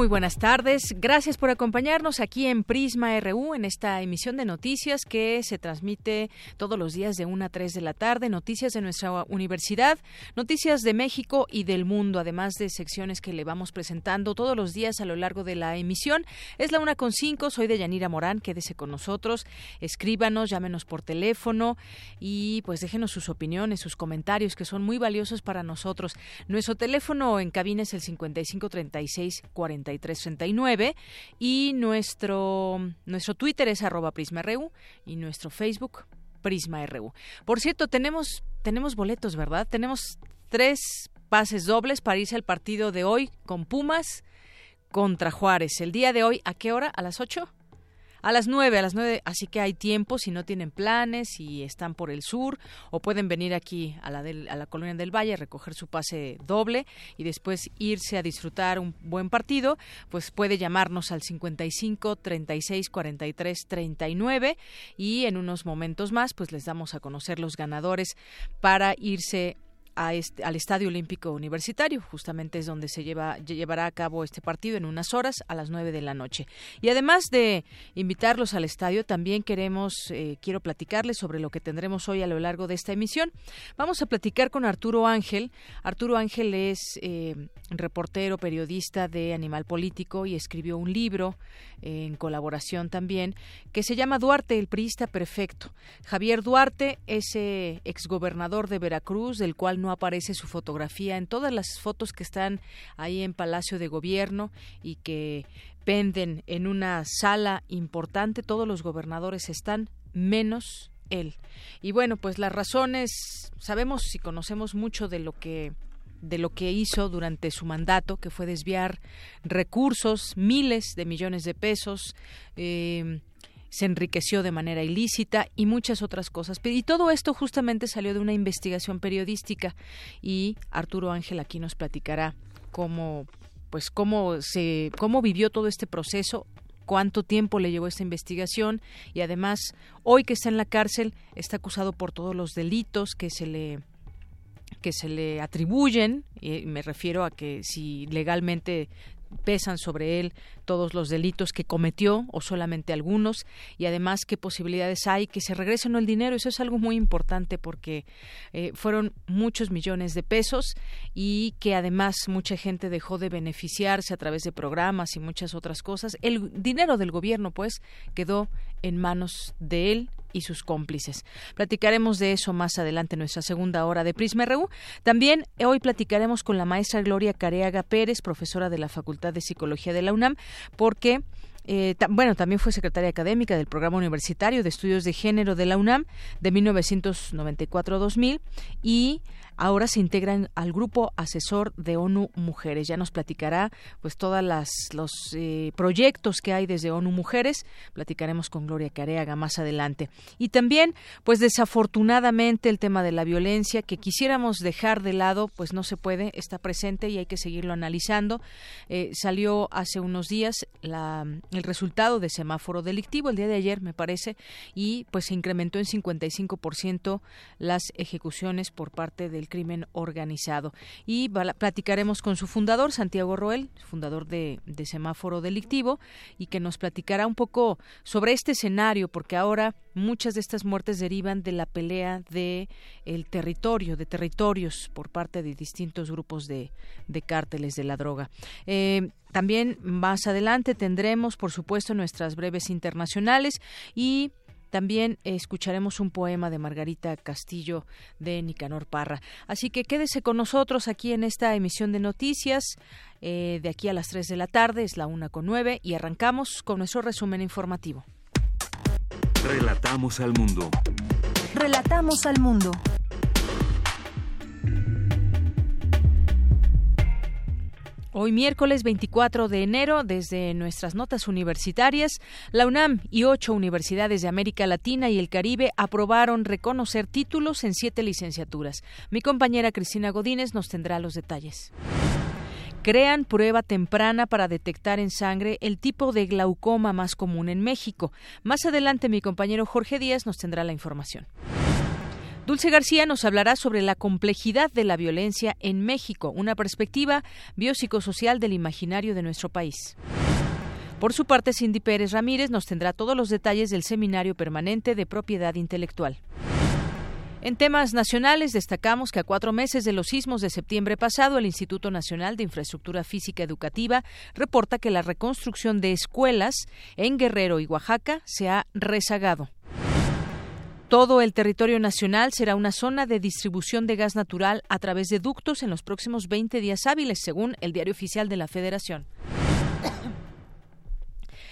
Muy buenas tardes. Gracias por acompañarnos aquí en Prisma RU en esta emisión de noticias que se transmite todos los días de 1 a 3 de la tarde. Noticias de nuestra universidad, noticias de México y del mundo, además de secciones que le vamos presentando todos los días a lo largo de la emisión. Es la una con cinco. Soy de Yanira Morán. Quédese con nosotros. Escríbanos, llámenos por teléfono y pues déjenos sus opiniones, sus comentarios que son muy valiosos para nosotros. Nuestro teléfono en cabina es el 5536 40 y nuestro, nuestro Twitter es arroba PrismaRU y nuestro Facebook PrismaRU. Por cierto, tenemos, tenemos boletos, ¿verdad? Tenemos tres pases dobles para irse al partido de hoy con Pumas contra Juárez. El día de hoy, ¿a qué hora? ¿A las 8? A las nueve, a las nueve, así que hay tiempo si no tienen planes, y están por el sur o pueden venir aquí a la, a la colonia del Valle, recoger su pase doble y después irse a disfrutar un buen partido, pues puede llamarnos al 55 36 43 39 y en unos momentos más pues les damos a conocer los ganadores para irse este, al Estadio Olímpico Universitario. Justamente es donde se lleva, llevará a cabo este partido en unas horas a las nueve de la noche. Y además de invitarlos al estadio, también queremos, eh, quiero platicarles sobre lo que tendremos hoy a lo largo de esta emisión. Vamos a platicar con Arturo Ángel. Arturo Ángel es eh, reportero, periodista de Animal Político y escribió un libro eh, en colaboración también que se llama Duarte, el priista perfecto. Javier Duarte, ese exgobernador de Veracruz, del cual no aparece su fotografía en todas las fotos que están ahí en Palacio de Gobierno y que penden en una sala importante. Todos los gobernadores están, menos él. Y bueno, pues las razones, sabemos y conocemos mucho de lo que de lo que hizo durante su mandato, que fue desviar recursos, miles de millones de pesos, eh, se enriqueció de manera ilícita y muchas otras cosas. Y todo esto justamente salió de una investigación periodística y Arturo Ángel aquí nos platicará cómo pues cómo se cómo vivió todo este proceso cuánto tiempo le llevó esta investigación y además hoy que está en la cárcel está acusado por todos los delitos que se le que se le atribuyen, y me refiero a que si legalmente pesan sobre él todos los delitos que cometió o solamente algunos y además qué posibilidades hay que se regrese o no el dinero. Eso es algo muy importante porque eh, fueron muchos millones de pesos y que además mucha gente dejó de beneficiarse a través de programas y muchas otras cosas. El dinero del gobierno pues quedó en manos de él y sus cómplices. Platicaremos de eso más adelante en nuestra segunda hora de Prisma RU. También hoy platicaremos con la maestra Gloria Careaga Pérez, profesora de la Facultad de Psicología de la UNAM, porque eh, bueno, también fue secretaria académica del Programa Universitario de Estudios de Género de la UNAM de 1994 2000 y ahora se integran al grupo asesor de ONU Mujeres. Ya nos platicará pues todas las los eh, proyectos que hay desde ONU Mujeres. Platicaremos con Gloria Careaga más adelante. Y también pues desafortunadamente el tema de la violencia que quisiéramos dejar de lado pues no se puede, está presente y hay que seguirlo analizando. Eh, salió hace unos días el resultado de semáforo delictivo el día de ayer me parece y pues se incrementó en 55% las ejecuciones por parte del crimen organizado. Y platicaremos con su fundador, Santiago Roel, fundador de, Semáforo Delictivo, y que nos platicará un poco sobre este escenario, porque ahora muchas de estas muertes derivan de la pelea de el territorio, de territorios por parte de distintos grupos de, cárteles de la droga. Eh, también más adelante tendremos, por supuesto, nuestras breves internacionales y también escucharemos un poema de Margarita Castillo de Nicanor Parra. Así que quédese con nosotros aquí en esta emisión de noticias. Eh, de aquí a las 3 de la tarde, es la una con 9 y arrancamos con nuestro resumen informativo. Relatamos al mundo. Relatamos al mundo. Hoy miércoles 24 de enero, desde nuestras notas universitarias, la UNAM y ocho universidades de América Latina y el Caribe aprobaron reconocer títulos en siete licenciaturas. Mi compañera Cristina Godínez nos tendrá los detalles. Crean prueba temprana para detectar en sangre el tipo de glaucoma más común en México. Más adelante mi compañero Jorge Díaz nos tendrá la información. Dulce García nos hablará sobre la complejidad de la violencia en México, una perspectiva biopsicosocial del imaginario de nuestro país. Por su parte, Cindy Pérez Ramírez nos tendrá todos los detalles del Seminario Permanente de Propiedad Intelectual. En temas nacionales, destacamos que a cuatro meses de los sismos de septiembre pasado, el Instituto Nacional de Infraestructura Física Educativa reporta que la reconstrucción de escuelas en Guerrero y Oaxaca se ha rezagado. Todo el territorio nacional será una zona de distribución de gas natural a través de ductos en los próximos 20 días hábiles, según el Diario Oficial de la Federación.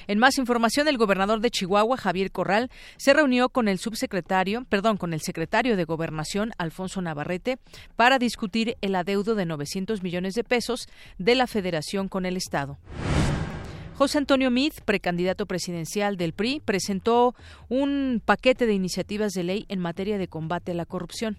En más información, el gobernador de Chihuahua, Javier Corral, se reunió con el subsecretario, perdón, con el secretario de Gobernación, Alfonso Navarrete, para discutir el adeudo de 900 millones de pesos de la Federación con el Estado. José Antonio Meade, precandidato presidencial del PRI, presentó un paquete de iniciativas de ley en materia de combate a la corrupción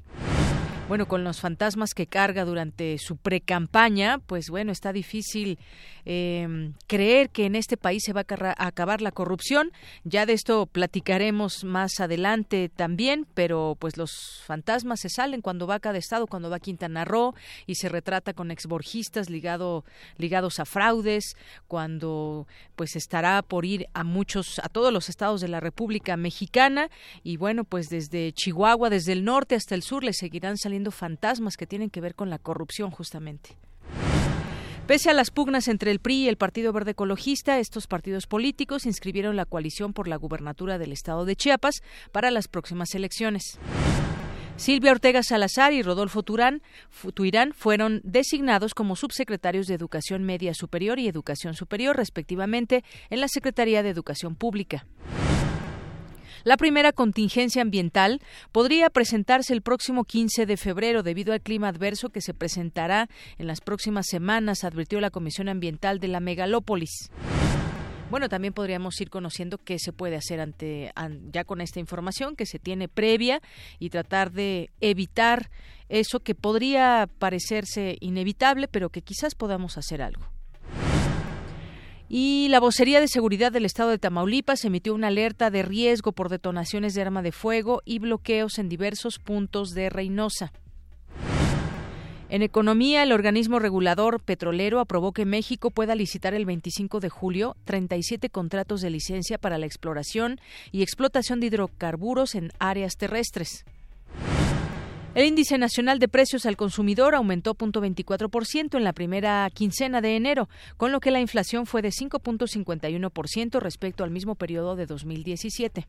bueno, con los fantasmas que carga durante su precampaña, pues bueno, está difícil eh, creer que en este país se va a acabar la corrupción. Ya de esto platicaremos más adelante también, pero pues los fantasmas se salen cuando va a cada estado, cuando va a Quintana Roo y se retrata con exborgistas ligado, ligados a fraudes, cuando pues estará por ir a muchos, a todos los estados de la República Mexicana y bueno, pues desde Chihuahua, desde el norte hasta el sur le seguirán saliendo fantasmas que tienen que ver con la corrupción justamente. Pese a las pugnas entre el PRI y el Partido Verde Ecologista, estos partidos políticos inscribieron la coalición por la gubernatura del estado de Chiapas para las próximas elecciones. Silvia Ortega Salazar y Rodolfo Turán, Tuirán fueron designados como subsecretarios de Educación Media Superior y Educación Superior, respectivamente, en la Secretaría de Educación Pública. La primera contingencia ambiental podría presentarse el próximo 15 de febrero debido al clima adverso que se presentará en las próximas semanas, advirtió la Comisión Ambiental de la Megalópolis. Bueno, también podríamos ir conociendo qué se puede hacer ante ya con esta información que se tiene previa y tratar de evitar eso que podría parecerse inevitable, pero que quizás podamos hacer algo. Y la Vocería de Seguridad del Estado de Tamaulipas emitió una alerta de riesgo por detonaciones de arma de fuego y bloqueos en diversos puntos de Reynosa. En economía, el organismo regulador petrolero aprobó que México pueda licitar el 25 de julio 37 contratos de licencia para la exploración y explotación de hidrocarburos en áreas terrestres. El índice nacional de precios al consumidor aumentó 0.24% en la primera quincena de enero, con lo que la inflación fue de 5.51% respecto al mismo periodo de 2017.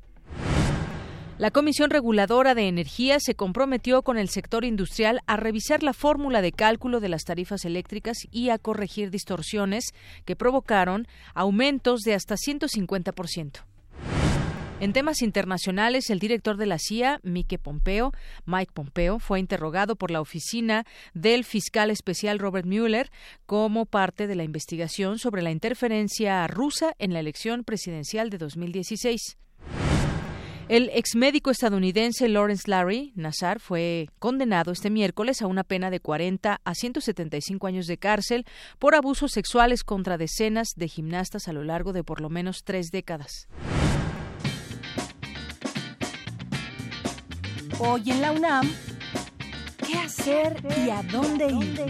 La Comisión Reguladora de Energía se comprometió con el sector industrial a revisar la fórmula de cálculo de las tarifas eléctricas y a corregir distorsiones que provocaron aumentos de hasta 150%. En temas internacionales, el director de la CIA, Mike Pompeo, Mike Pompeo, fue interrogado por la oficina del fiscal especial Robert Mueller como parte de la investigación sobre la interferencia rusa en la elección presidencial de 2016. El exmédico estadounidense Lawrence Larry Nassar fue condenado este miércoles a una pena de 40 a 175 años de cárcel por abusos sexuales contra decenas de gimnastas a lo largo de por lo menos tres décadas. Hoy en la UNAM, ¿qué hacer y a dónde ir?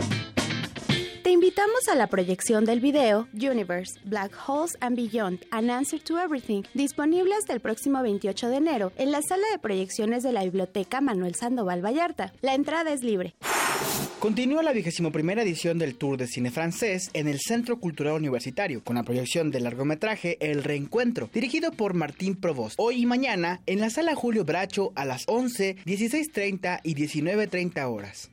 Te invitamos a la proyección del video Universe, Black Holes and Beyond, An Answer to Everything, disponible hasta el próximo 28 de enero en la sala de proyecciones de la Biblioteca Manuel Sandoval Vallarta. La entrada es libre. Continúa la vigésimo primera edición del Tour de Cine Francés en el Centro Cultural Universitario, con la proyección del largometraje El Reencuentro, dirigido por Martín Provost. Hoy y mañana en la Sala Julio Bracho a las 11, 16.30 y 19.30 horas.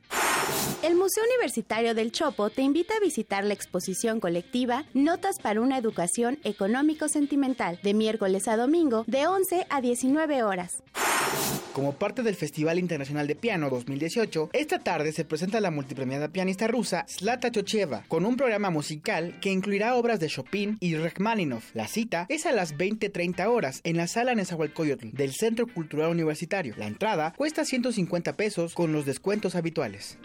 El Museo Universitario del Chopo te invita a visitar la exposición colectiva Notas para una Educación Económico-Sentimental de miércoles a domingo de 11 a 19 horas. Como parte del Festival Internacional de Piano 2018, esta tarde se presenta la multipremiada pianista rusa Slata Chocheva con un programa musical que incluirá obras de Chopin y Rachmaninoff. La cita es a las 20:30 horas en la sala Nezahualcóyotl del Centro Cultural Universitario. La entrada cuesta 150 pesos con los descuentos habituales.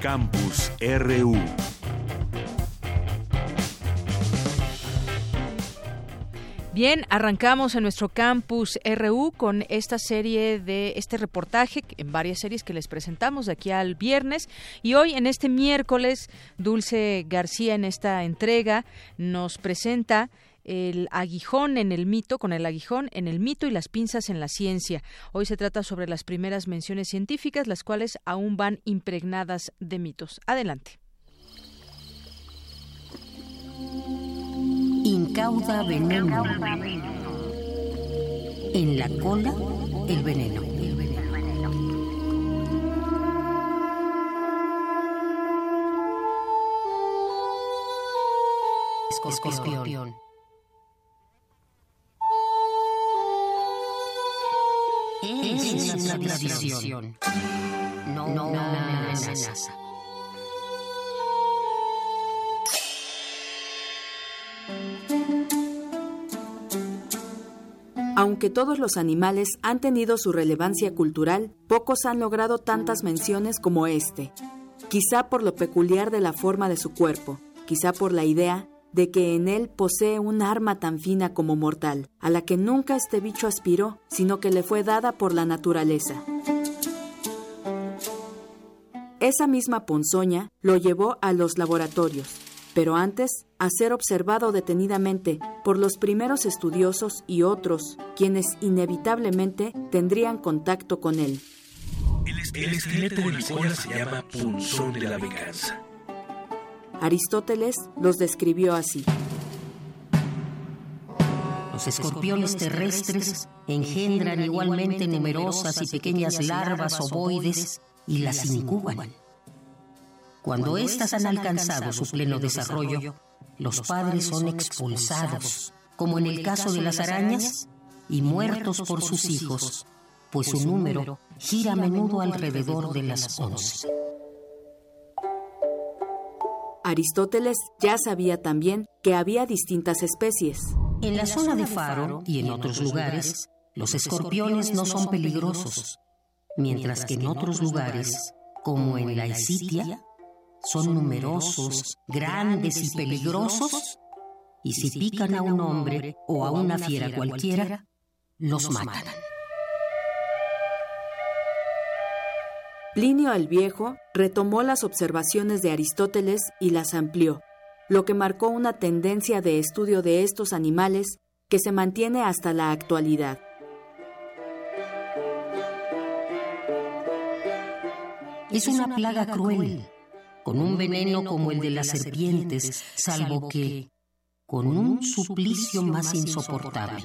Campus RU Bien, arrancamos en nuestro campus RU con esta serie de este reportaje en varias series que les presentamos de aquí al viernes y hoy en este miércoles Dulce García en esta entrega nos presenta el aguijón en el mito, con el aguijón en el mito y las pinzas en la ciencia. Hoy se trata sobre las primeras menciones científicas, las cuales aún van impregnadas de mitos. Adelante. Incauda veneno. En la cola, el veneno. Escorpión. Es una tradición. No, no una amenaza. Aunque todos los animales han tenido su relevancia cultural, pocos han logrado tantas menciones como este. Quizá por lo peculiar de la forma de su cuerpo, quizá por la idea de que en él posee un arma tan fina como mortal, a la que nunca este bicho aspiró, sino que le fue dada por la naturaleza. Esa misma ponzoña lo llevó a los laboratorios, pero antes a ser observado detenidamente por los primeros estudiosos y otros, quienes inevitablemente tendrían contacto con él. El, esqueleto de la se llama punzón de la venganza. Aristóteles los describió así. Los escorpiones terrestres engendran igualmente numerosas y pequeñas larvas ovoides y las incuban. Cuando éstas han alcanzado su pleno desarrollo, los padres son expulsados, como en el caso de las arañas, y muertos por sus hijos, pues su número gira a menudo alrededor de las once. Aristóteles ya sabía también que había distintas especies. En la zona de Faro y en otros lugares, los escorpiones no son peligrosos, mientras que en otros lugares, como en la Isitia, son numerosos, grandes y peligrosos, y si pican a un hombre o a una fiera cualquiera, los matan. Plinio el Viejo retomó las observaciones de Aristóteles y las amplió, lo que marcó una tendencia de estudio de estos animales que se mantiene hasta la actualidad. Es una plaga cruel con un veneno como el de las serpientes, salvo que con un suplicio más insoportable.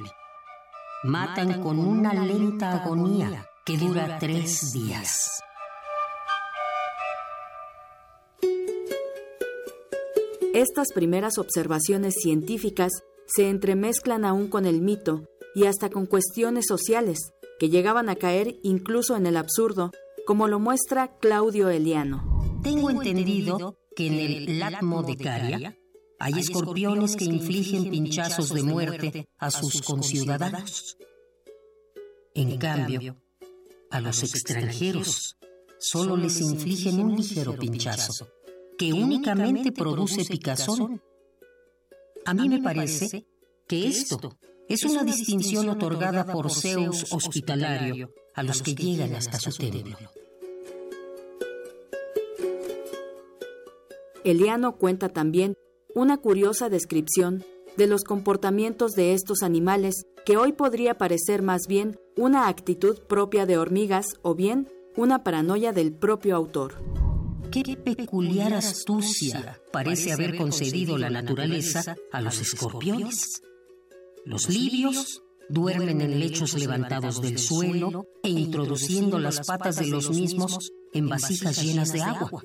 Matan con una lenta agonía que dura tres días. Estas primeras observaciones científicas se entremezclan aún con el mito y hasta con cuestiones sociales que llegaban a caer incluso en el absurdo, como lo muestra Claudio Eliano. Tengo entendido que en el Latmo de Caria hay escorpiones que infligen pinchazos de muerte a sus conciudadanos. En cambio, a los extranjeros solo les infligen un ligero pinchazo, que únicamente produce picazón. A mí me parece que esto es una distinción otorgada por Zeus hospitalario a los que llegan hasta su templo. Eliano cuenta también una curiosa descripción de los comportamientos de estos animales que hoy podría parecer más bien una actitud propia de hormigas o bien una paranoia del propio autor. Qué peculiar astucia parece haber concedido la naturaleza a los escorpiones. Los libios duermen en lechos levantados del suelo e introduciendo las patas de los mismos en vasijas llenas de agua.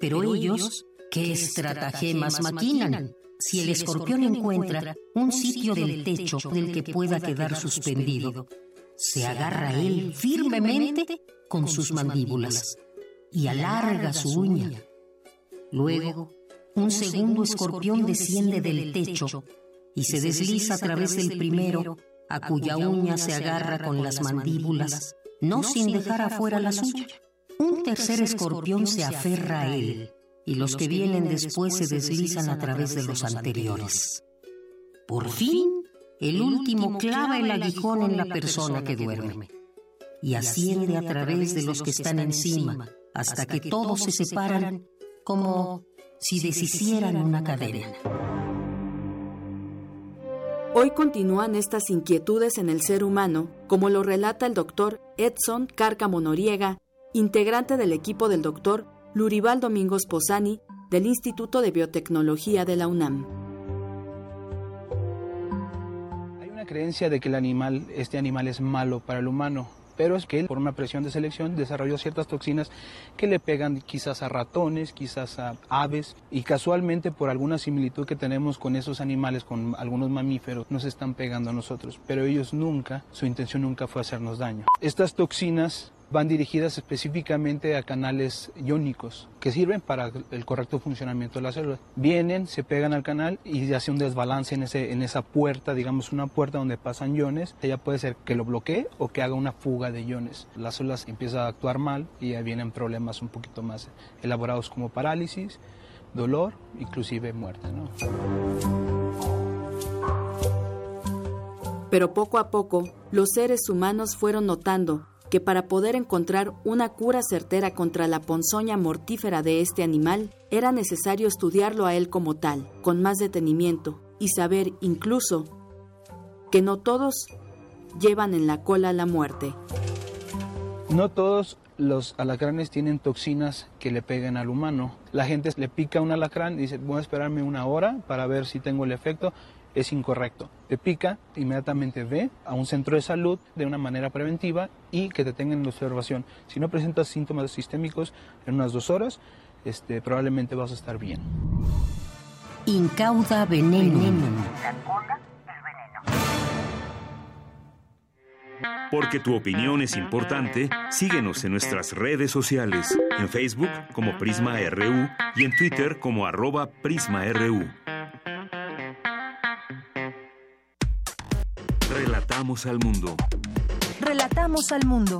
Pero ellos, ¿qué estratagemas maquinan? Si el escorpión encuentra un sitio del techo del que pueda quedar suspendido, se agarra él firmemente con sus mandíbulas y alarga su uña. Luego, un segundo escorpión desciende del techo y se desliza a través del primero, a cuya uña se agarra con las mandíbulas, no sin dejar afuera la suya. Un tercer escorpión se aferra a él y los que vienen después se deslizan a través de los anteriores. Por fin, el último clava el aguijón en la persona que duerme y asciende a través de los que están encima hasta que todos se separan como si deshicieran una cadena. Hoy continúan estas inquietudes en el ser humano, como lo relata el doctor Edson Cárcamo Noriega, integrante del equipo del doctor Lurival Domingos Posani del Instituto de Biotecnología de la UNAM. Hay una creencia de que el animal, este animal es malo para el humano, pero es que él, por una presión de selección, desarrolló ciertas toxinas que le pegan quizás a ratones, quizás a aves, y casualmente por alguna similitud que tenemos con esos animales, con algunos mamíferos, nos están pegando a nosotros, pero ellos nunca, su intención nunca fue hacernos daño. Estas toxinas van dirigidas específicamente a canales iónicos que sirven para el correcto funcionamiento de la célula. Vienen, se pegan al canal y hace un desbalance en, ese, en esa puerta, digamos una puerta donde pasan iones. Ella puede ser que lo bloquee o que haga una fuga de iones. Las células empiezan a actuar mal y ya vienen problemas un poquito más elaborados como parálisis, dolor, inclusive muerte. Pero poco a poco, los seres humanos fueron notando que para poder encontrar una cura certera contra la ponzoña mortífera de este animal, era necesario estudiarlo a él como tal, con más detenimiento, y saber incluso que no todos llevan en la cola la muerte. No todos los alacranes tienen toxinas que le peguen al humano. La gente le pica un alacrán y dice, voy a esperarme una hora para ver si tengo el efecto es incorrecto. Te pica, inmediatamente ve a un centro de salud de una manera preventiva y que te tengan en observación. Si no presentas síntomas sistémicos en unas dos horas, este, probablemente vas a estar bien. Incauda veneno. La cola veneno. Porque tu opinión es importante, síguenos en nuestras redes sociales, en Facebook como Prisma RU y en Twitter como arroba PrismaRU. Relatamos al mundo. Relatamos al mundo.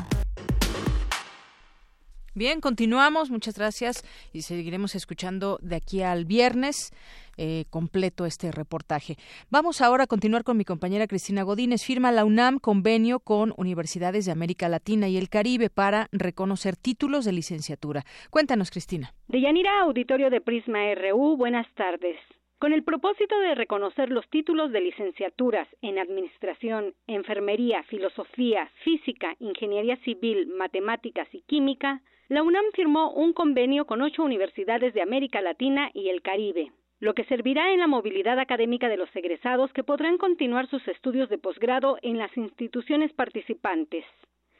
Bien, continuamos. Muchas gracias y seguiremos escuchando de aquí al viernes. Eh, completo este reportaje. Vamos ahora a continuar con mi compañera Cristina Godínez. Firma la UNAM convenio con universidades de América Latina y el Caribe para reconocer títulos de licenciatura. Cuéntanos, Cristina. De Yanira, auditorio de Prisma RU, buenas tardes. Con el propósito de reconocer los títulos de licenciaturas en Administración, Enfermería, Filosofía, Física, Ingeniería Civil, Matemáticas y Química, la UNAM firmó un convenio con ocho universidades de América Latina y el Caribe, lo que servirá en la movilidad académica de los egresados que podrán continuar sus estudios de posgrado en las instituciones participantes.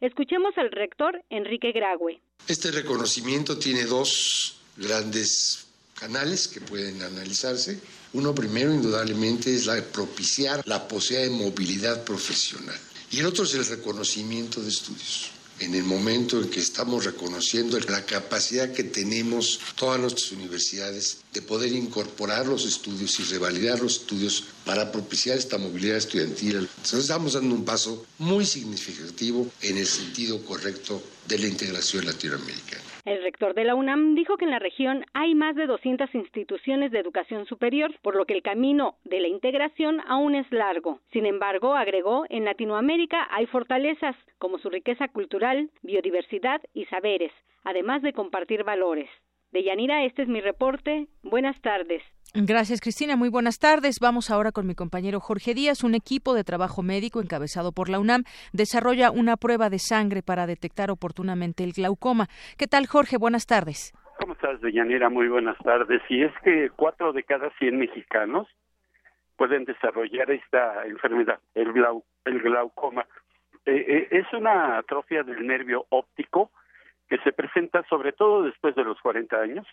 Escuchemos al rector Enrique Grague. Este reconocimiento tiene dos grandes canales que pueden analizarse. Uno primero, indudablemente, es la propiciar la posibilidad de movilidad profesional. Y el otro es el reconocimiento de estudios. En el momento en que estamos reconociendo la capacidad que tenemos todas nuestras universidades de poder incorporar los estudios y revalidar los estudios para propiciar esta movilidad estudiantil. Entonces estamos dando un paso muy significativo en el sentido correcto de la integración latinoamericana. El rector de la UNAM dijo que en la región hay más de 200 instituciones de educación superior, por lo que el camino de la integración aún es largo. Sin embargo, agregó, en Latinoamérica hay fortalezas como su riqueza cultural, biodiversidad y saberes, además de compartir valores. Deyanira, este es mi reporte. Buenas tardes. Gracias, Cristina. Muy buenas tardes. Vamos ahora con mi compañero Jorge Díaz. Un equipo de trabajo médico encabezado por la UNAM desarrolla una prueba de sangre para detectar oportunamente el glaucoma. ¿Qué tal, Jorge? Buenas tardes. ¿Cómo estás, Deyanira? Muy buenas tardes. Y es que cuatro de cada cien mexicanos pueden desarrollar esta enfermedad, el, el glaucoma. Eh, eh, es una atrofia del nervio óptico que se presenta sobre todo después de los 40 años,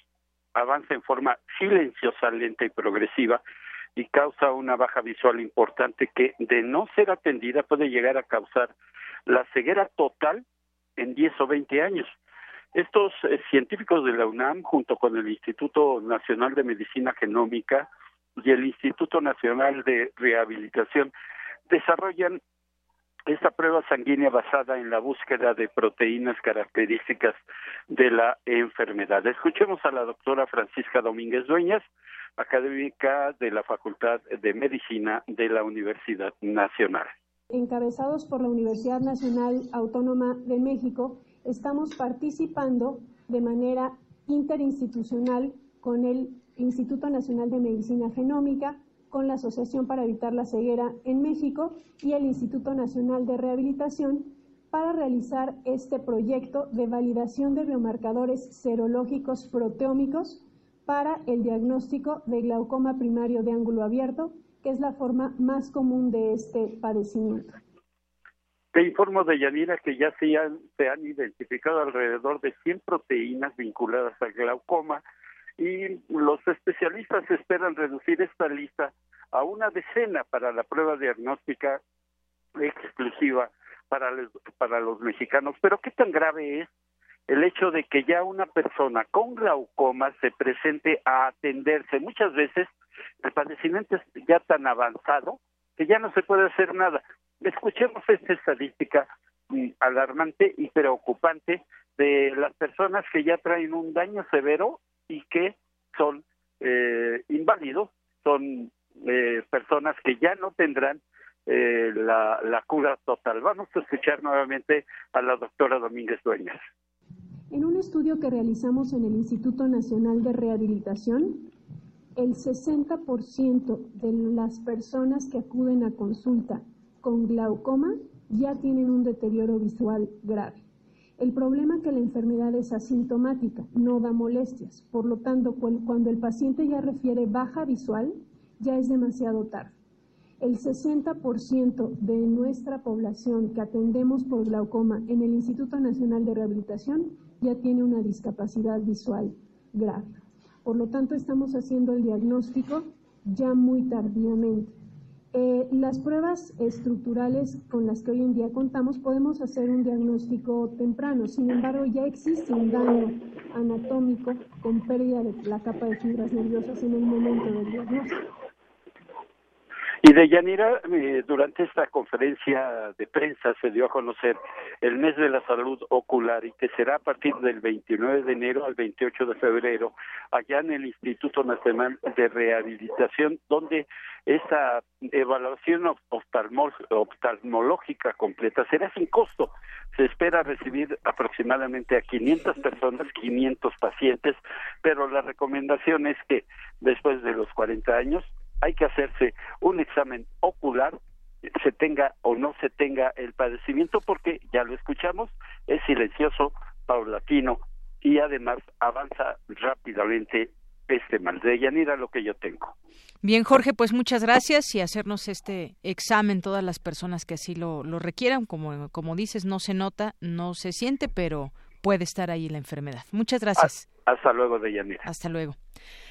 avanza en forma silenciosa, lenta y progresiva y causa una baja visual importante que de no ser atendida puede llegar a causar la ceguera total en 10 o 20 años. Estos eh, científicos de la UNAM, junto con el Instituto Nacional de Medicina Genómica y el Instituto Nacional de Rehabilitación, desarrollan esta prueba sanguínea basada en la búsqueda de proteínas características de la enfermedad. Escuchemos a la doctora Francisca Domínguez Dueñas, académica de la Facultad de Medicina de la Universidad Nacional. Encabezados por la Universidad Nacional Autónoma de México, estamos participando de manera interinstitucional con el Instituto Nacional de Medicina Genómica, con la Asociación para Evitar la Ceguera en México y el Instituto Nacional de Rehabilitación para realizar este proyecto de validación de biomarcadores serológicos proteómicos para el diagnóstico de glaucoma primario de ángulo abierto, que es la forma más común de este padecimiento. Te informo de Yanira que ya se han, se han identificado alrededor de 100 proteínas vinculadas al glaucoma y los especialistas esperan reducir esta lista a una decena para la prueba diagnóstica exclusiva para los, para los mexicanos. Pero ¿qué tan grave es el hecho de que ya una persona con glaucoma se presente a atenderse? Muchas veces el padecimiento es ya tan avanzado que ya no se puede hacer nada. Escuchemos esta estadística mm, alarmante y preocupante de las personas que ya traen un daño severo y que son eh, inválidos, son eh, personas que ya no tendrán eh, la, la cura total. Vamos a escuchar nuevamente a la doctora Domínguez Dueñas. En un estudio que realizamos en el Instituto Nacional de Rehabilitación, el 60% de las personas que acuden a consulta con glaucoma ya tienen un deterioro visual grave. El problema es que la enfermedad es asintomática, no da molestias. Por lo tanto, cuando el paciente ya refiere baja visual, ya es demasiado tarde. El 60% de nuestra población que atendemos por glaucoma en el Instituto Nacional de Rehabilitación ya tiene una discapacidad visual grave. Por lo tanto, estamos haciendo el diagnóstico ya muy tardíamente. Eh, las pruebas estructurales con las que hoy en día contamos podemos hacer un diagnóstico temprano, sin embargo ya existe un daño anatómico con pérdida de la capa de fibras nerviosas en el momento del diagnóstico. Y de Yanira, eh, durante esta conferencia de prensa se dio a conocer el mes de la salud ocular y que será a partir del 29 de enero al 28 de febrero allá en el Instituto Nacional de Rehabilitación, donde esa evaluación oftalmológica completa será sin costo. Se espera recibir aproximadamente a 500 personas, 500 pacientes, pero la recomendación es que después de los 40 años hay que hacerse un examen ocular, se tenga o no se tenga el padecimiento, porque ya lo escuchamos, es silencioso, paulatino y además avanza rápidamente este mal. De Yanira lo que yo tengo. Bien, Jorge, pues muchas gracias y hacernos este examen todas las personas que así lo, lo requieran. Como, como dices, no se nota, no se siente, pero puede estar ahí la enfermedad. Muchas gracias. Hasta luego, Deyanira. Hasta luego.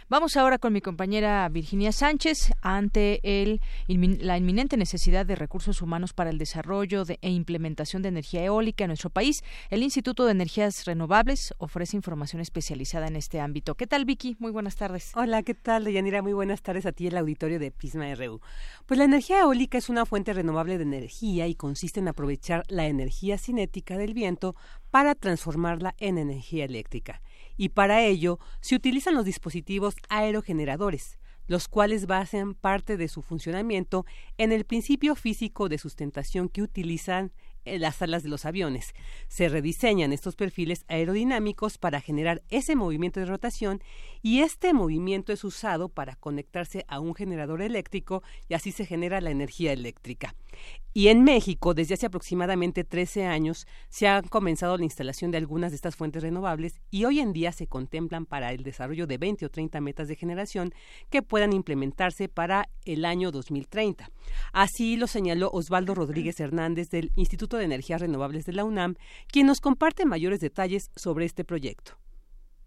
Vamos ahora con mi compañera Virginia Sánchez ante el, la inminente necesidad de recursos humanos para el desarrollo e implementación de energía eólica en nuestro país. El Instituto de Energías Renovables ofrece información especializada en este ámbito. ¿Qué tal, Vicky? Muy buenas tardes. Hola, ¿qué tal, Deyanira? Muy buenas tardes a ti, el auditorio de Prisma RU. Pues la energía eólica es una fuente renovable de energía y consiste en aprovechar la energía cinética del viento para transformarla en energía eléctrica y para ello se utilizan los dispositivos aerogeneradores, los cuales basan parte de su funcionamiento en el principio físico de sustentación que utilizan en las alas de los aviones. Se rediseñan estos perfiles aerodinámicos para generar ese movimiento de rotación y este movimiento es usado para conectarse a un generador eléctrico y así se genera la energía eléctrica. Y en México, desde hace aproximadamente 13 años, se ha comenzado la instalación de algunas de estas fuentes renovables y hoy en día se contemplan para el desarrollo de 20 o 30 metas de generación que puedan implementarse para el año 2030. Así lo señaló Osvaldo Rodríguez Hernández del Instituto de Energías Renovables de la UNAM, quien nos comparte mayores detalles sobre este proyecto.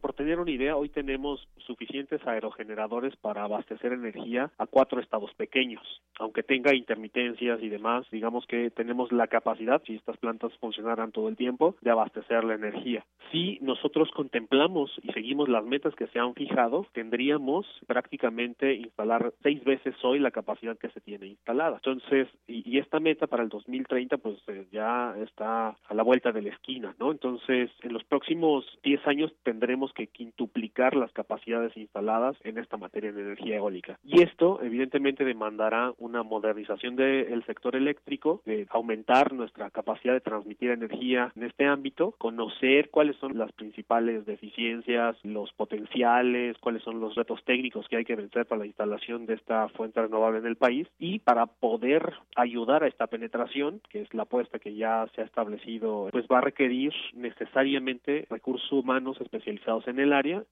Por tener una idea, hoy tenemos suficientes aerogeneradores para abastecer energía a cuatro estados pequeños. Aunque tenga intermitencias y demás, digamos que tenemos la capacidad, si estas plantas funcionaran todo el tiempo, de abastecer la energía. Si nosotros contemplamos y seguimos las metas que se han fijado, tendríamos prácticamente instalar seis veces hoy la capacidad que se tiene instalada. Entonces, y, esta meta para el 2030, pues eh, ya está a la vuelta de la esquina, ¿no? Entonces, en los próximos 10 años tendremos que quintuplicar las capacidades instaladas en esta materia de energía eólica. Y esto, evidentemente, demandará una modernización del sector eléctrico, de aumentar nuestra capacidad de transmitir energía en este ámbito, conocer cuáles son las principales deficiencias, los potenciales, cuáles son los retos técnicos que hay que vencer para la instalación de esta fuente renovable en el país y para poder ayudar a esta penetración, que es la apuesta que ya se ha establecido, pues va a requerir necesariamente recursos humanos especializados en el área.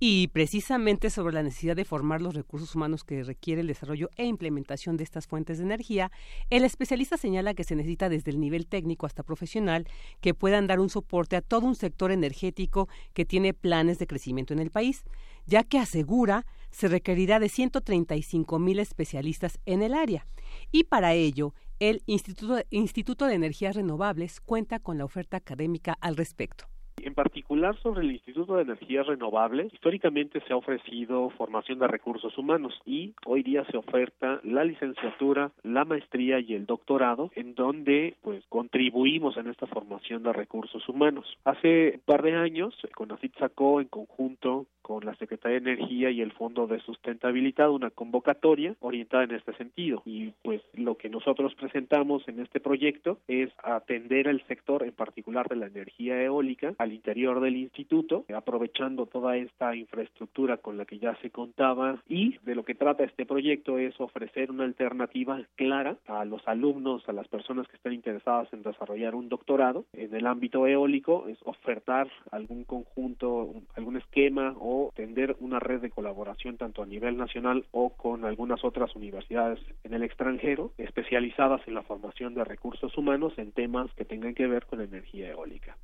Y precisamente sobre la necesidad de formar los recursos humanos que requiere el desarrollo e implementación de estas fuentes de energía, el especialista señala que se necesita desde el nivel técnico hasta profesional que puedan dar un soporte a todo un sector energético que tiene planes de crecimiento en el país, ya que asegura se requerirá de 135 mil especialistas en el área. Y para ello, el Instituto, Instituto de Energías Renovables cuenta con la oferta académica al respecto. En particular sobre el Instituto de Energías Renovables, históricamente se ha ofrecido formación de recursos humanos y hoy día se oferta la licenciatura, la maestría y el doctorado en donde pues contribuimos en esta formación de recursos humanos. Hace un par de años, CONACYT sacó en conjunto con la Secretaría de Energía y el Fondo de Sustentabilidad una convocatoria orientada en este sentido. Y pues lo que nosotros presentamos en este proyecto es atender al sector en particular de la energía eólica al interior del instituto aprovechando toda esta infraestructura con la que ya se contaba. Y de lo que trata este proyecto es ofrecer una alternativa clara a los alumnos, a las personas que están interesadas en desarrollar un doctorado en el ámbito eólico, es ofertar algún conjunto, algún esquema o tender una red de colaboración tanto a nivel nacional o con algunas otras universidades en el extranjero especializadas en la formación de recursos humanos en temas que tengan que ver con energía eólica.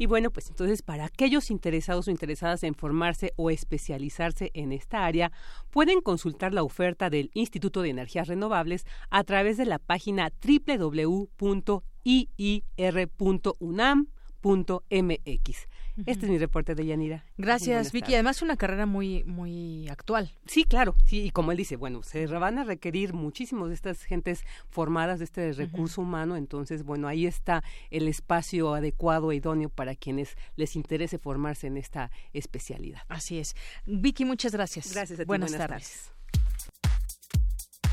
Y bueno, pues entonces para aquellos interesados o interesadas en formarse o especializarse en esta área, pueden consultar la oferta del Instituto de Energías Renovables a través de la página www.iir.unam.mx. Este es mi reporte de Yanira. Gracias, Vicky. Además, una carrera muy, muy actual. Sí, claro. Sí, y como él dice, bueno, se van a requerir muchísimos de estas gentes formadas de este recurso humano. Entonces, bueno, ahí está el espacio adecuado e idóneo para quienes les interese formarse en esta especialidad. Así es. Vicky, muchas gracias. Gracias a ti. Buenas, tardes.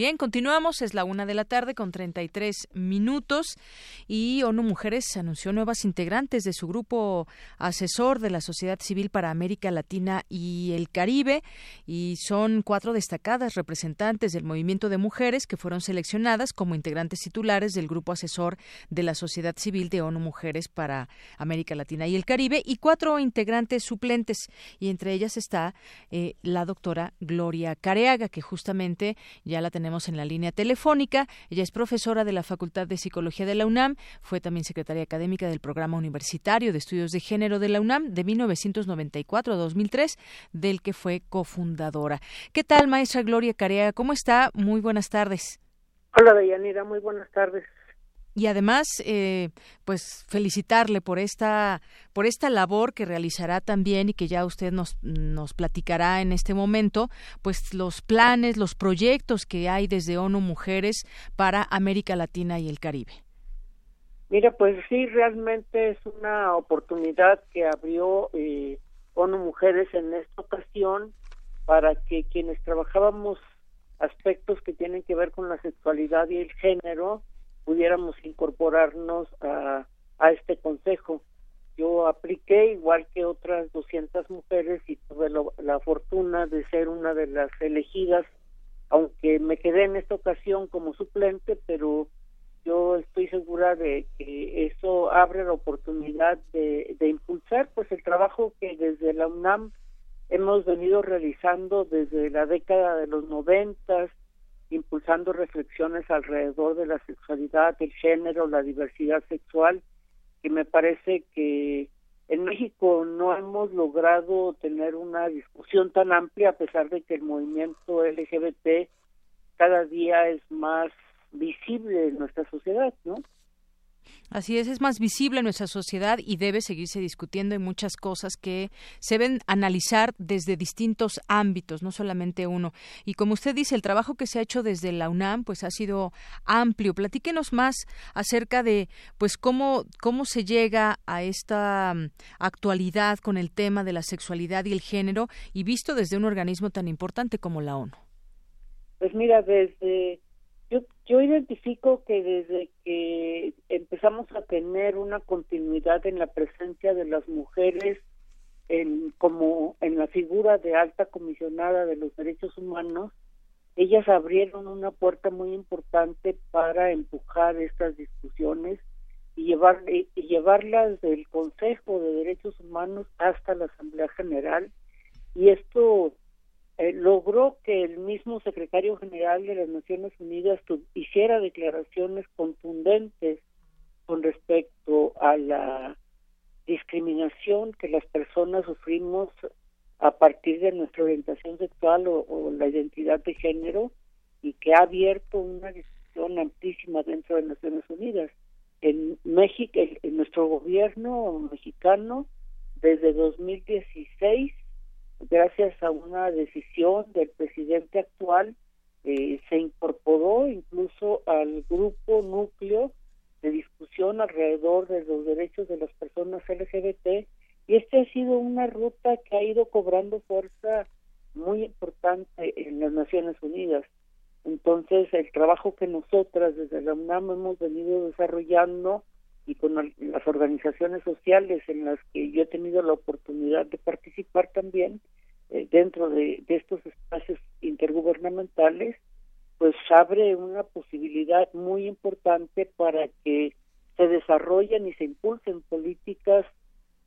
Bien, continuamos. Es la una de la tarde con 33 minutos y ONU Mujeres anunció nuevas integrantes de su grupo asesor de la sociedad civil para América Latina y el Caribe y son cuatro destacadas representantes del movimiento de mujeres que fueron seleccionadas como integrantes titulares del grupo asesor de la sociedad civil de ONU Mujeres para América Latina y el Caribe y cuatro integrantes suplentes y entre ellas está eh, la doctora Gloria Careaga que justamente ya la tenemos en la línea telefónica. Ella es profesora de la Facultad de Psicología de la UNAM, fue también secretaria académica del Programa Universitario de Estudios de Género de la UNAM de 1994 a 2003, del que fue cofundadora. ¿Qué tal, maestra Gloria Carea? ¿Cómo está? Muy buenas tardes. Hola, Deyanira, muy buenas tardes. Y además eh, pues felicitarle por esta por esta labor que realizará también y que ya usted nos nos platicará en este momento pues los planes los proyectos que hay desde ONU Mujeres para América Latina y el Caribe. Mira pues sí realmente es una oportunidad que abrió eh, ONU Mujeres en esta ocasión para que quienes trabajábamos aspectos que tienen que ver con la sexualidad y el género pudiéramos incorporarnos a, a este consejo. Yo apliqué igual que otras 200 mujeres y tuve la fortuna de ser una de las elegidas, aunque me quedé en esta ocasión como suplente, pero yo estoy segura de que eso abre la oportunidad de, de impulsar pues el trabajo que desde la UNAM hemos venido realizando desde la década de los noventas impulsando reflexiones alrededor de la sexualidad, el género, la diversidad sexual, y me parece que en México no hemos logrado tener una discusión tan amplia a pesar de que el movimiento LGBT cada día es más visible en nuestra sociedad, ¿no? Así es, es más visible en nuestra sociedad y debe seguirse discutiendo en muchas cosas que se deben analizar desde distintos ámbitos, no solamente uno. Y como usted dice, el trabajo que se ha hecho desde la UNAM pues ha sido amplio. Platíquenos más acerca de pues cómo cómo se llega a esta mm, actualidad con el tema de la sexualidad y el género y visto desde un organismo tan importante como la ONU. Pues mira, desde yo, yo identifico que desde que empezamos a tener una continuidad en la presencia de las mujeres en, como en la figura de alta comisionada de los derechos humanos, ellas abrieron una puerta muy importante para empujar estas discusiones y, llevar, y llevarlas del Consejo de Derechos Humanos hasta la Asamblea General. Y esto eh, logró que el mismo secretario general de las Naciones Unidas hiciera declaraciones contundentes con respecto a la discriminación que las personas sufrimos a partir de nuestra orientación sexual o, la identidad de género y que ha abierto una discusión amplísima dentro de Naciones Unidas. En México, en nuestro gobierno mexicano, desde 2016 gracias a una decisión del presidente actual, eh, se incorporó incluso al grupo núcleo de discusión alrededor de los derechos de las personas LGBT y este ha sido una ruta que ha ido cobrando fuerza muy importante en las Naciones Unidas. Entonces, el trabajo que nosotras desde la UNAM hemos venido desarrollando y con las organizaciones sociales en las que yo he tenido la oportunidad de participar también eh, dentro de, estos espacios intergubernamentales, pues abre una posibilidad muy importante para que se desarrollen y se impulsen políticas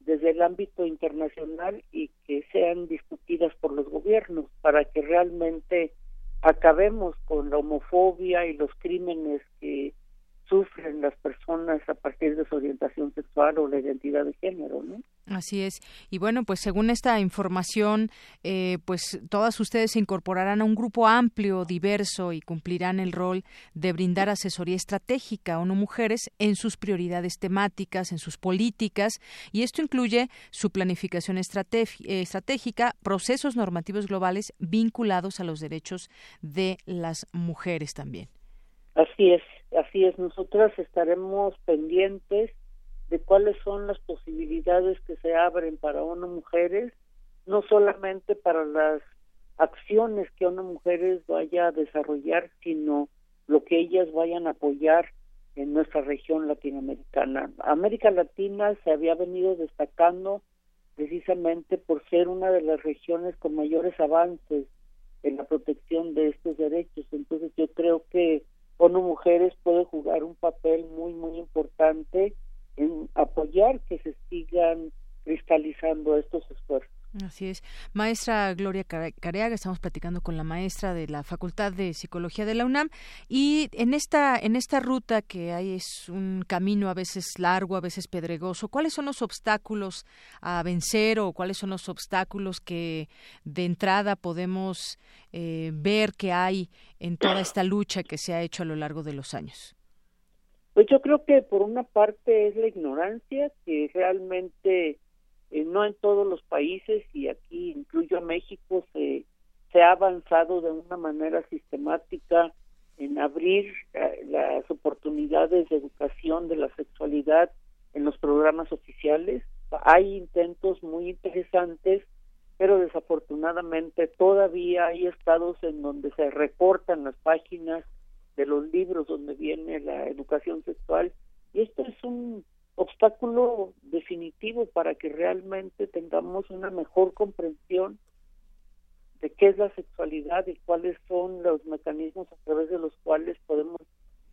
desde el ámbito internacional y que sean discutidas por los gobiernos para que realmente acabemos con la homofobia y los crímenes que sufren las personas a partir de su orientación sexual o la identidad de género, ¿no? Así es. Y bueno, pues según esta información, eh, pues todas ustedes se incorporarán a un grupo amplio, diverso y cumplirán el rol de brindar asesoría estratégica a ONU Mujeres en sus prioridades temáticas, en sus políticas, y esto incluye su planificación estratégica, procesos normativos globales vinculados a los derechos de las mujeres también. Así es, así es. Nosotras estaremos pendientes de cuáles son las posibilidades que se abren para ONU Mujeres, no solamente para las acciones que ONU Mujeres vaya a desarrollar, sino lo que ellas vayan a apoyar en nuestra región latinoamericana. América Latina se había venido destacando precisamente por ser una de las regiones con mayores avances en la protección de estos derechos. Entonces yo creo que ONU Mujeres puede jugar un papel muy, muy importante en apoyar que se sigan cristalizando estos esfuerzos. Así es. Maestra Gloria Careaga, estamos platicando con la maestra de la Facultad de Psicología de la UNAM y en esta en esta ruta que hay es un camino a veces largo, a veces pedregoso, ¿cuáles son los obstáculos a vencer o cuáles son los obstáculos que de entrada podemos eh, ver que hay en toda esta lucha que se ha hecho a lo largo de los años? Pues yo creo que por una parte es la ignorancia, que realmente eh, no en todos los países, y aquí incluyo a México, se, se ha avanzado de una manera sistemática en abrir eh, las oportunidades de educación de la sexualidad en los programas oficiales. Hay intentos muy interesantes, pero desafortunadamente todavía hay estados en donde se recortan las páginas de los libros donde viene la educación sexual y esto es un obstáculo definitivo para que realmente tengamos una mejor comprensión de qué es la sexualidad y cuáles son los mecanismos a través de los cuales podemos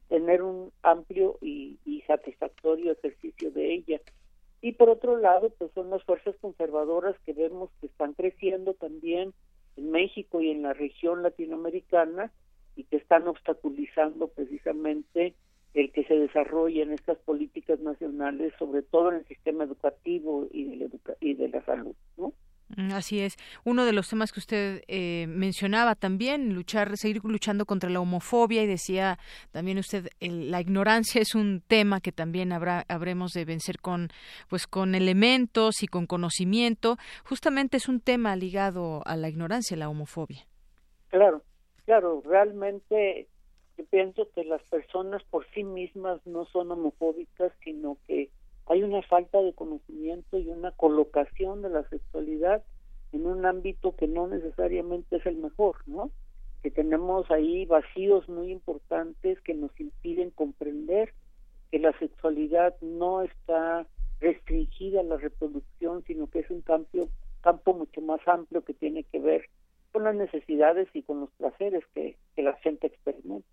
tener un amplio y, y satisfactorio ejercicio de ella. Y por otro lado, pues son las fuerzas conservadoras que vemos que están creciendo también en México y en la región latinoamericana y que están obstaculizando precisamente el que se desarrollen estas políticas nacionales, sobre todo en el sistema educativo y de la, y de la salud, ¿no? Mm, así es. Uno de los temas que usted eh, mencionaba también, luchar, seguir luchando contra la homofobia y decía también usted, la ignorancia es un tema que también habrá, habremos de vencer con, pues, con elementos y con conocimiento. Justamente es un tema ligado a la ignorancia, la homofobia. Claro, claro, realmente pienso que las personas por sí mismas no son homofóbicas, sino que hay una falta de conocimiento y una colocación de la sexualidad en un ámbito que no necesariamente es el mejor, ¿no? Que tenemos ahí vacíos muy importantes que nos impiden comprender que la sexualidad no está restringida a la reproducción, sino que es un campo, campo mucho más amplio que tiene que ver con las necesidades y con los placeres que la gente experimenta.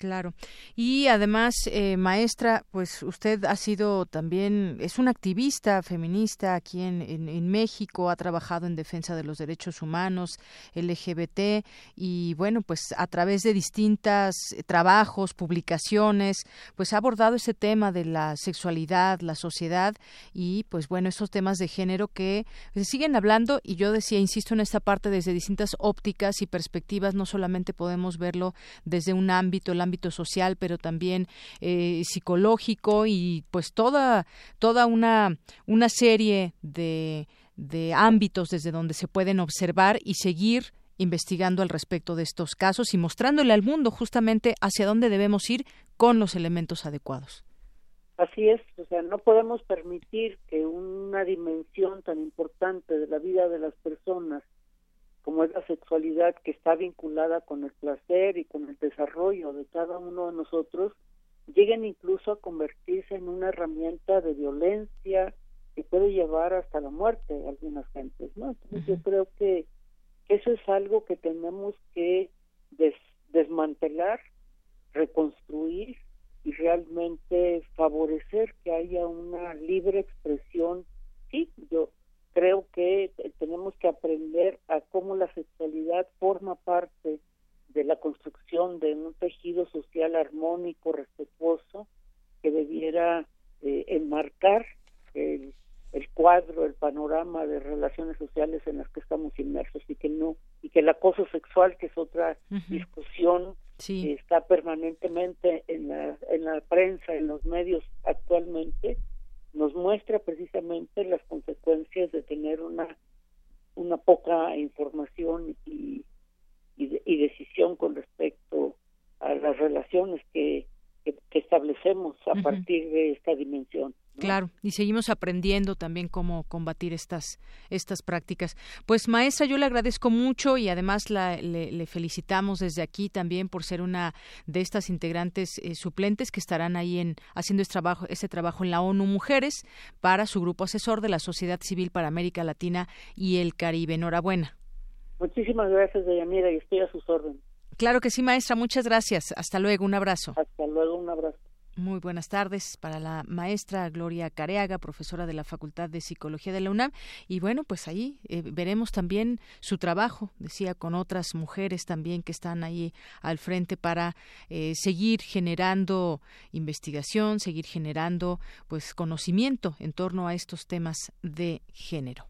Claro. Y además, eh, maestra, pues usted ha sido también, es una activista feminista aquí en, en, México, ha trabajado en defensa de los derechos humanos, LGBT, y bueno, pues a través de distintos trabajos, publicaciones, pues ha abordado ese tema de la sexualidad, la sociedad y pues bueno, esos temas de género que se siguen hablando y yo decía, insisto en esta parte desde distintas ópticas y perspectivas, no solamente podemos verlo desde un ámbito, el ámbito social, pero también eh, psicológico y pues toda, toda una, una serie de, de ámbitos desde donde se pueden observar y seguir investigando al respecto de estos casos y mostrándole al mundo justamente hacia dónde debemos ir con los elementos adecuados. Así es, o sea, no podemos permitir que una dimensión tan importante de la vida de las personas como es la sexualidad que está vinculada con el placer y con el desarrollo de cada uno de nosotros, lleguen incluso a convertirse en una herramienta de violencia que puede llevar hasta la muerte a algunas gentes, ¿no? Entonces yo creo que eso es algo que tenemos que desmantelar, reconstruir y realmente favorecer que haya una libre expresión. Sí, yo creo que tenemos que aprender a cómo la sexualidad forma parte de la construcción de un tejido social armónico, respetuoso, que debiera eh, enmarcar el, el, cuadro, el panorama de relaciones sociales en las que estamos inmersos y que no y que el acoso sexual, que es otra discusión, está permanentemente en la en la prensa, en los medios actualmente, nos muestra precisamente las consecuencias de tener una una poca información y, y, decisión con respecto a las relaciones que, que, establecemos a partir de esta dimensión. Claro, y seguimos aprendiendo también cómo combatir estas estas prácticas. Pues maestra, yo le agradezco mucho y además le, felicitamos desde aquí también por ser una de estas integrantes eh, suplentes que estarán ahí en haciendo este trabajo este trabajo en la ONU Mujeres para su grupo asesor de la Sociedad Civil para América Latina y el Caribe. Enhorabuena. Muchísimas gracias, Deyanira, y estoy a sus órdenes. Claro que sí, maestra. Muchas gracias. Hasta luego. Un abrazo. Hasta luego. Un abrazo. Muy buenas tardes para la maestra Gloria Careaga, profesora de la Facultad de Psicología de la UNAM. Y bueno, pues ahí eh, veremos también su trabajo, decía, con otras mujeres también que están ahí al frente para eh, seguir generando investigación, seguir generando pues conocimiento en torno a estos temas de género.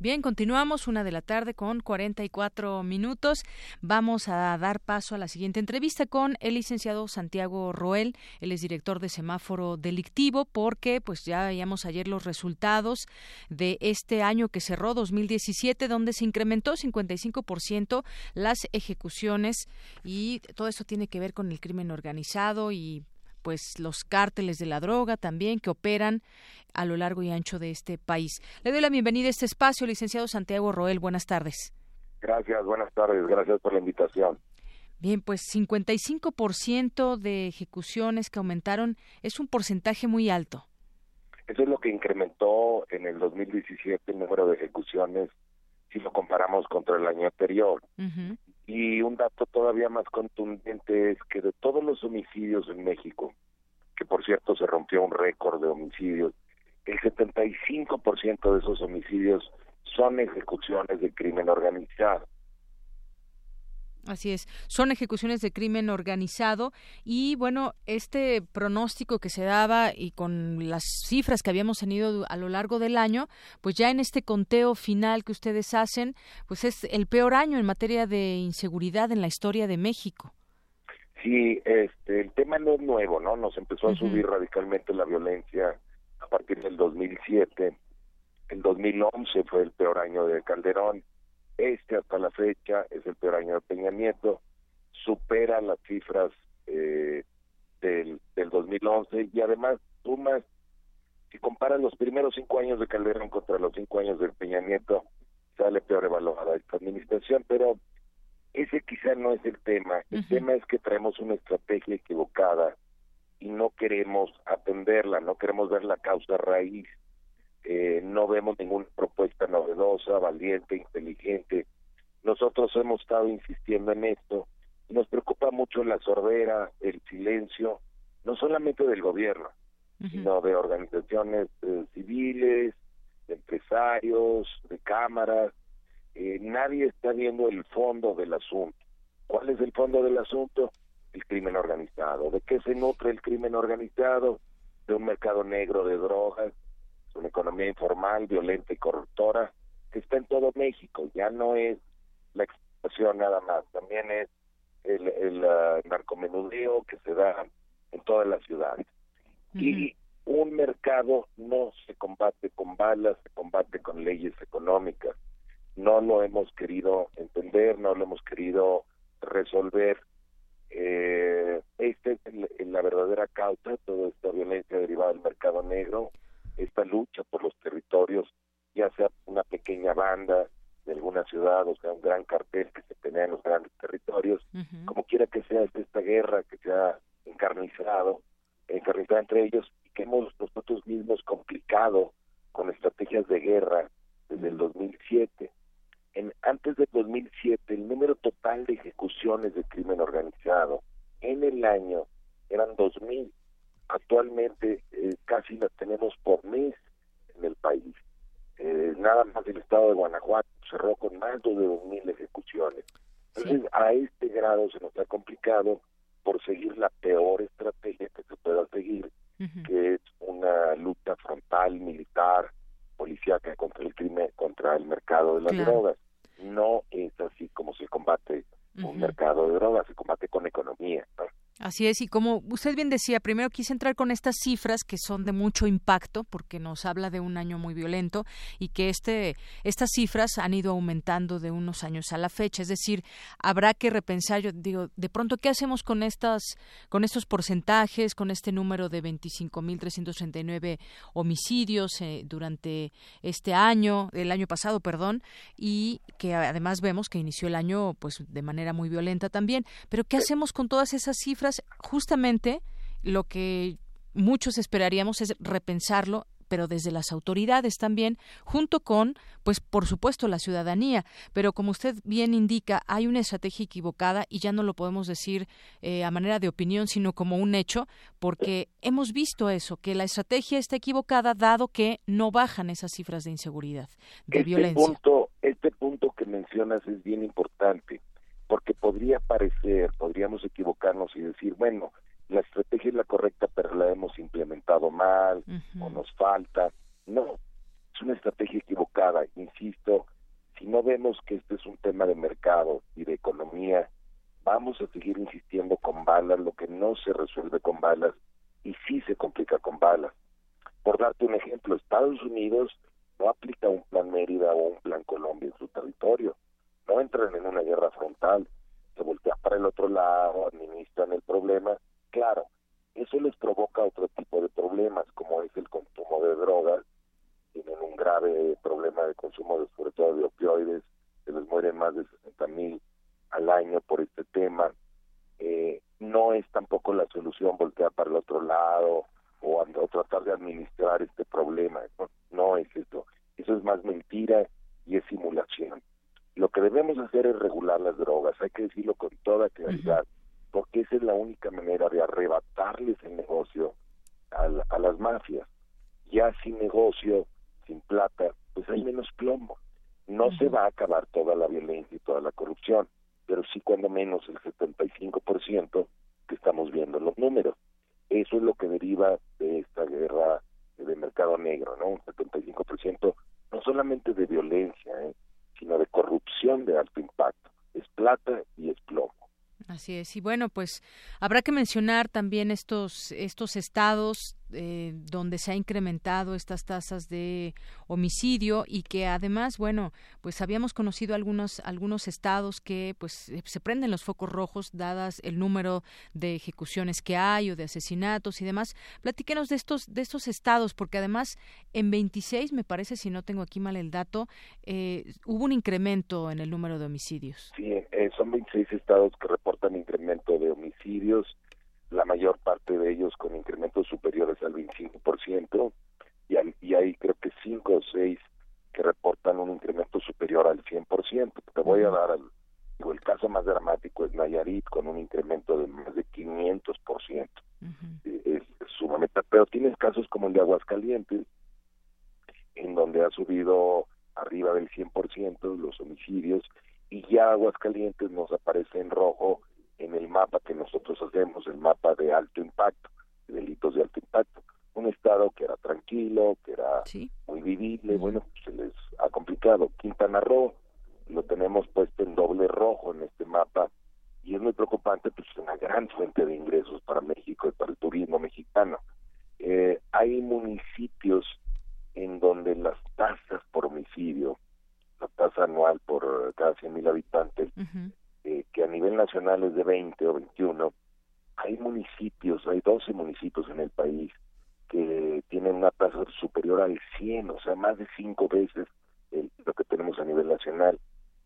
Bien, continuamos una de la tarde con 44 minutos. Vamos a dar paso a la siguiente entrevista con el licenciado Santiago Roel. Él es director de semáforo delictivo porque pues ya veíamos ayer los resultados de este año que cerró 2017 donde se incrementó 55% las ejecuciones y todo eso tiene que ver con el crimen organizado y pues los cárteles de la droga también que operan a lo largo y ancho de este país. Le doy la bienvenida a este espacio, licenciado Santiago Roel. Buenas tardes. Gracias, buenas tardes. Gracias por la invitación. Bien, pues 55% de ejecuciones que aumentaron es un porcentaje muy alto. Eso es lo que incrementó en el 2017 el número de ejecuciones si lo comparamos contra el año anterior. Y un dato todavía más contundente es que de todos los homicidios en México, que por cierto se rompió un récord de homicidios, el 75% de esos homicidios son ejecuciones de crimen organizado. Así es, son ejecuciones de crimen organizado y bueno, este pronóstico que se daba y con las cifras que habíamos tenido a lo largo del año, pues ya en este conteo final que ustedes hacen, pues es el peor año en materia de inseguridad en la historia de México. Sí, este, el tema no es nuevo, ¿no? Nos empezó a subir radicalmente la violencia a partir del 2007. El 2011 fue el peor año de Calderón este hasta la fecha es el peor año de Peña Nieto, supera las cifras eh, del, del 2011 y además sumas, si comparas los primeros cinco años de Calderón contra los cinco años de Peña Nieto, sale peor evaluada esta administración, pero ese quizá no es el tema. El tema es que traemos una estrategia equivocada y no queremos atenderla, no queremos ver la causa raíz eh, no vemos ninguna propuesta novedosa, valiente, inteligente. Nosotros hemos estado insistiendo en esto y nos preocupa mucho la sordera, el silencio, no solamente del gobierno, sino de organizaciones eh, civiles, de empresarios, de cámaras. Eh, nadie está viendo el fondo del asunto. ¿Cuál es el fondo del asunto? El crimen organizado. ¿De qué se nutre el crimen organizado? De un mercado negro de drogas, una economía informal, violenta y corruptora, que está en todo México. Ya no es la explotación nada más, también es el, el uh, narcomenudeo que se da en todas las ciudades. Y un mercado no se combate con balas, se combate con leyes económicas. No lo hemos querido entender, no lo hemos querido resolver. Eh, esta es la verdadera causa de toda esta violencia derivada del mercado negro esta lucha por los territorios, ya sea una pequeña banda de alguna ciudad, o sea, un gran cartel que se tenía en los grandes territorios, como quiera que sea esta guerra que se ha encarnizado, encarnizado entre ellos y que hemos nosotros mismos complicado con estrategias de guerra desde el 2007. En, antes del 2007, el número total de ejecuciones de crimen organizado en el año eran 2.000 actualmente eh, casi las tenemos por mes en el país. Eh, nada más el estado de Guanajuato cerró con más de 2.000 ejecuciones. Entonces, a este grado se nos ha complicado por seguir la peor estrategia que se pueda seguir, que es una lucha frontal, militar, policíaca contra el crimen, contra el mercado de las drogas. No es así como se combate un mercado de drogas, se combate con economía. Así es, y como usted bien decía, primero quise entrar con estas cifras que son de mucho impacto, porque nos habla de un año muy violento y que este, estas cifras han ido aumentando de unos años a la fecha. Es decir, habrá que repensar, yo digo, de pronto, ¿qué hacemos con estas, con estos porcentajes, con este número de 25.339 homicidios eh, durante este año, el año pasado, perdón, y que además vemos que inició el año, pues, de manera muy violenta también. Pero ¿qué hacemos con todas esas cifras? Justamente lo que muchos esperaríamos es repensarlo pero desde las autoridades también, junto con, pues por supuesto, la ciudadanía. Pero como usted bien indica, hay una estrategia equivocada y ya no lo podemos decir eh, a manera de opinión, sino como un hecho, porque hemos visto eso, que la estrategia está equivocada dado que no bajan esas cifras de inseguridad, de este violencia. Punto, este punto que mencionas es bien importante, porque podría parecer, podríamos equivocarnos y decir, bueno, la estrategia es la correcta, pero la hemos implementado mal o nos falta. No, es una estrategia equivocada, insisto, si no vemos que este es un tema de mercado y de economía, vamos a seguir insistiendo con balas, lo que no se resuelve con balas y sí se complica con balas. Por darte un ejemplo, Estados Unidos no aplica un plan Mérida o un plan Colombia en su territorio, no entran en una guerra frontal, se voltea para el otro lado, administran el problema Claro, eso les provoca otro tipo de problemas, como es el consumo de drogas, tienen un grave problema de consumo, de, sobre todo de opioides, se les mueren más de 60 mil al año por este tema. Eh, no es tampoco la solución voltear para el otro lado o, tratar de administrar este problema. No, no es eso. Eso es más mentira y es simulación. Lo que debemos hacer es regular las drogas, hay que decirlo con toda claridad porque esa es la única manera de arrebatarles el negocio a, las mafias. Ya sin negocio, sin plata, pues hay menos plomo. No se va a acabar toda la violencia y toda la corrupción, pero sí cuando menos el 75% que estamos viendo en los números. Eso es lo que deriva de esta guerra de mercado negro, ¿no? Un 75% no solamente de violencia, ¿eh? Sino de corrupción de alto impacto. Es plata y es plomo. Así es. Y bueno, pues habrá que mencionar también estos, estos estados eh, donde se ha incrementado estas tasas de homicidio y que además, bueno, pues habíamos conocido algunos, algunos estados que pues se prenden los focos rojos dadas el número de ejecuciones que hay o de asesinatos y demás. Platíquenos de estos, de estos estados, porque además en 26, me parece, si no tengo aquí mal el dato, eh, hubo un incremento en el número de homicidios. Sí, eh, son 26 estados que reportan incremento de homicidios la mayor parte de ellos con incrementos superiores al 25%, y, y hay creo que cinco o seis que reportan un incremento superior al 100%. Te voy a dar el, el caso más dramático es Nayarit con un incremento de más de 500%. es, es sumamente, pero tienes casos como el de Aguascalientes, en donde ha subido arriba del 100% los homicidios y ya Aguascalientes nos aparece en rojo en el mapa que nosotros hacemos, el mapa de alto impacto, delitos de alto impacto. Un estado que era tranquilo, que era muy vivible, bueno, se les ha complicado. Quintana Roo lo tenemos puesto en doble rojo en este mapa y es muy preocupante, pues es una gran fuente de ingresos para México y para el turismo mexicano. Eh, hay municipios en donde las tasas por homicidio, la tasa anual por cada 100.000 habitantes, eh, que a nivel nacional es de 20 o 21, hay municipios, hay 12 municipios en el país que tienen una tasa superior al 100, o sea, más de cinco veces lo que tenemos a nivel nacional.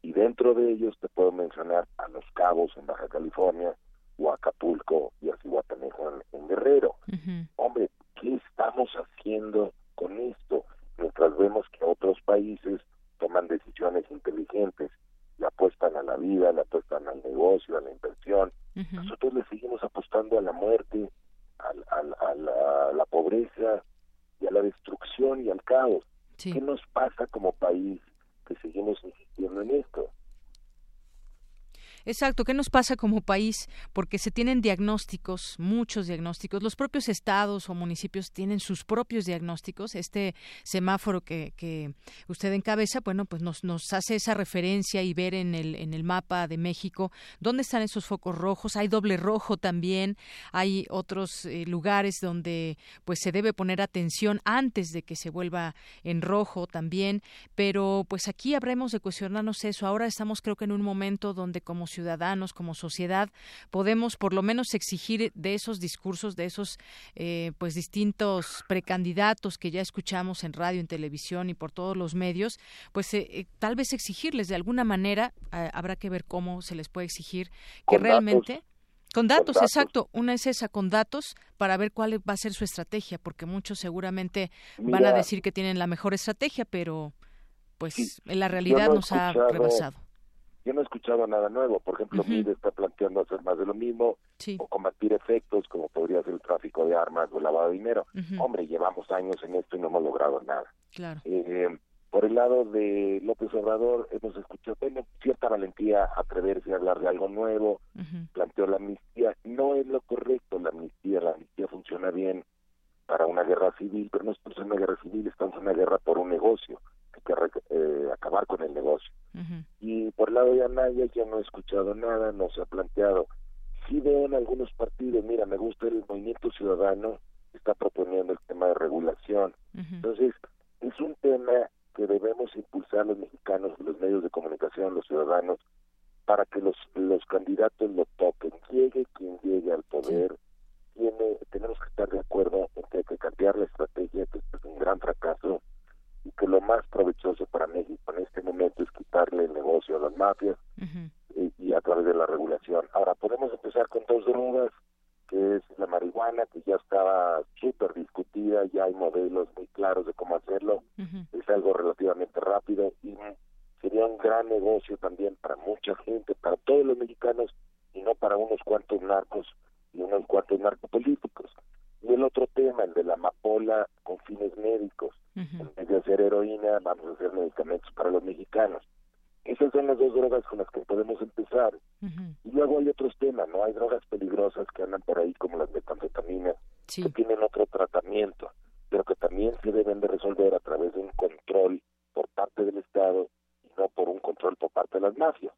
Y dentro de ellos te puedo mencionar a Los Cabos en Baja California, o Acapulco y a Cihuatanejo en, Guerrero. Hombre, ¿qué estamos haciendo con esto? Mientras vemos que otros países toman decisiones inteligentes le apuestan a la vida, le apuestan al negocio, a la inversión. Nosotros le seguimos apostando a la muerte, a, la, pobreza y a la destrucción y al caos. ¿Qué pasa como país que seguimos insistiendo en esto? Exacto, ¿qué nos pasa como país? Porque se tienen diagnósticos, muchos diagnósticos. Los propios estados o municipios tienen sus propios diagnósticos. Este semáforo que, usted encabeza, bueno, pues nos, hace esa referencia y ver en el, en el mapa de México dónde están esos focos rojos. Hay doble rojo también. Hay otros eh, lugares donde pues se debe poner atención antes de que se vuelva en rojo también. Pero pues aquí habremos de cuestionarnos eso. Ahora estamos creo que en un momento donde como ciudadanos, como sociedad, podemos por lo menos exigir de esos discursos, de esos eh, pues distintos precandidatos que ya escuchamos en radio, en televisión y por todos los medios, pues eh, eh, tal vez exigirles de alguna manera, habrá que ver cómo se les puede exigir que realmente Con datos, exacto. Una es esa, con datos, para ver cuál va a ser su estrategia, porque muchos seguramente van a decir que tienen la mejor estrategia, pero pues en la realidad nos ha rebasado. Yo no he escuchado nada nuevo. Por ejemplo, MIDE está planteando hacer más de lo mismo o combatir efectos como podría ser el tráfico de armas o el lavado de dinero. Hombre, llevamos años en esto y no hemos logrado nada. Claro. Eh, por el lado de López Obrador, hemos escuchado tiene cierta valentía atreverse a hablar de algo nuevo, planteó la amnistía. No es lo correcto la amnistía, la amnistía funciona bien para una guerra civil, pero no estamos en una guerra civil, estamos en una guerra por un negocio, que eh, acabar con el negocio. Y por el lado de Anaya yo no he escuchado nada, no se ha planteado. Sí veo en algunos partidos, mira, me gusta el movimiento ciudadano, está proponiendo el tema de regulación. Entonces, es un tema que debemos impulsar los mexicanos, los medios de comunicación, los ciudadanos, para que los, los candidatos lo toquen. Llegue quien llegue al poder, tiene, tenemos que estar de acuerdo en que hay que cambiar la estrategia, que es un gran fracaso y que lo más provechoso para México en este momento es quitarle el negocio a las mafias y, y, a través de la regulación. Ahora, podemos empezar con dos drogas que es la marihuana, que ya estaba súper discutida, ya hay modelos muy claros de cómo hacerlo, es algo relativamente rápido y sería un gran negocio también para mucha gente, para todos los mexicanos y no para unos cuantos narcos y unos cuantos narcopolíticos. Y el otro tema, el de la amapola con fines médicos, en vez de hacer heroína, vamos a hacer medicamentos para los mexicanos. Esas son las dos drogas con las que podemos empezar. Y luego hay otros temas, ¿no? Hay drogas peligrosas que andan por ahí, como las metanfetaminas, que tienen otro tratamiento, pero que también se deben de resolver a través de un control por parte del Estado y no por un control por parte de las mafias.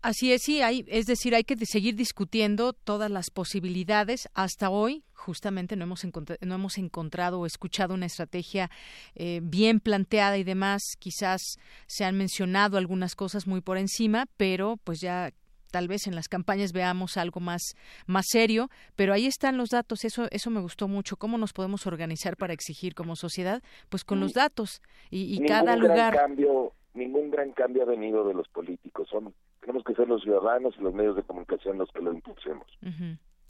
Así es, sí, hay, es decir, hay que seguir discutiendo todas las posibilidades. Hasta hoy, justamente, no hemos, no hemos encontrado o escuchado una estrategia eh, bien planteada y demás. Quizás se han mencionado algunas cosas muy por encima, pero pues ya tal vez en las campañas veamos algo más más serio, pero ahí están los datos, eso eso me gustó mucho, cómo nos podemos organizar para exigir como sociedad, pues con los datos. Y, y cada lugar cambio, ningún gran cambio ha venido de los políticos, son tenemos que ser los ciudadanos y los medios de comunicación los que lo impulsemos.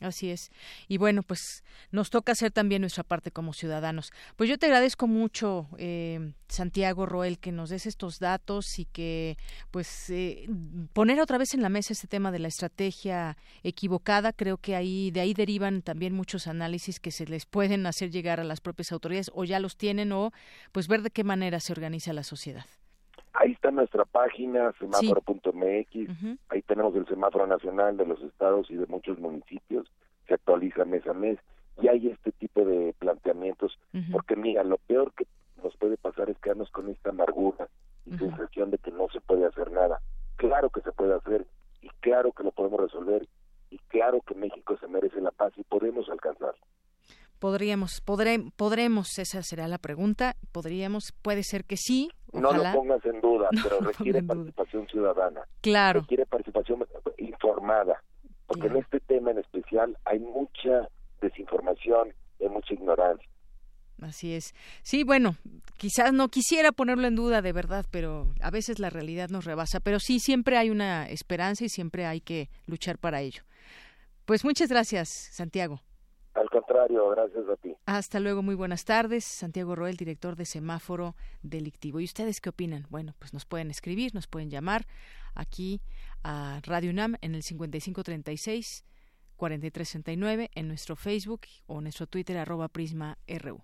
Así es. Y bueno, pues nos toca hacer también nuestra parte como ciudadanos. Pues yo te agradezco mucho, eh, Santiago Roel, que nos des estos datos y que, pues, eh, poner otra vez en la mesa este tema de la estrategia equivocada. Creo que ahí de ahí derivan también muchos análisis que se les pueden hacer llegar a las propias autoridades o ya los tienen o, pues, ver de qué manera se organiza la sociedad. Ahí está nuestra página, semáforo.mx, ahí tenemos el semáforo nacional de los estados y de muchos municipios, se actualiza mes a mes, y hay este tipo de planteamientos, porque mira, lo peor que nos puede pasar es quedarnos con esta amargura y sensación de que no se puede hacer nada. Claro que se puede hacer, y claro que lo podemos resolver, y claro que México se merece la paz y podemos alcanzarlo. Podríamos, podremos, esa será la pregunta. Podríamos, puede ser que sí. No lo pongas en duda, pero requiere participación ciudadana. Claro. Requiere participación informada, porque en este tema en especial hay mucha desinformación, y mucha ignorancia. Así es. Sí, bueno, quizás no quisiera ponerlo en duda de verdad, pero a veces la realidad nos rebasa. Pero sí, siempre hay una esperanza y siempre hay que luchar para ello. Pues muchas gracias, Santiago. Al contrario, gracias a ti. Hasta luego, muy buenas tardes. Santiago Roel, director de Semáforo Delictivo. ¿Y ustedes qué opinan? Bueno, pues nos pueden escribir, nos pueden llamar aquí a Radio UNAM en el 5536 4369 en nuestro Facebook o nuestro Twitter arroba Prisma RU.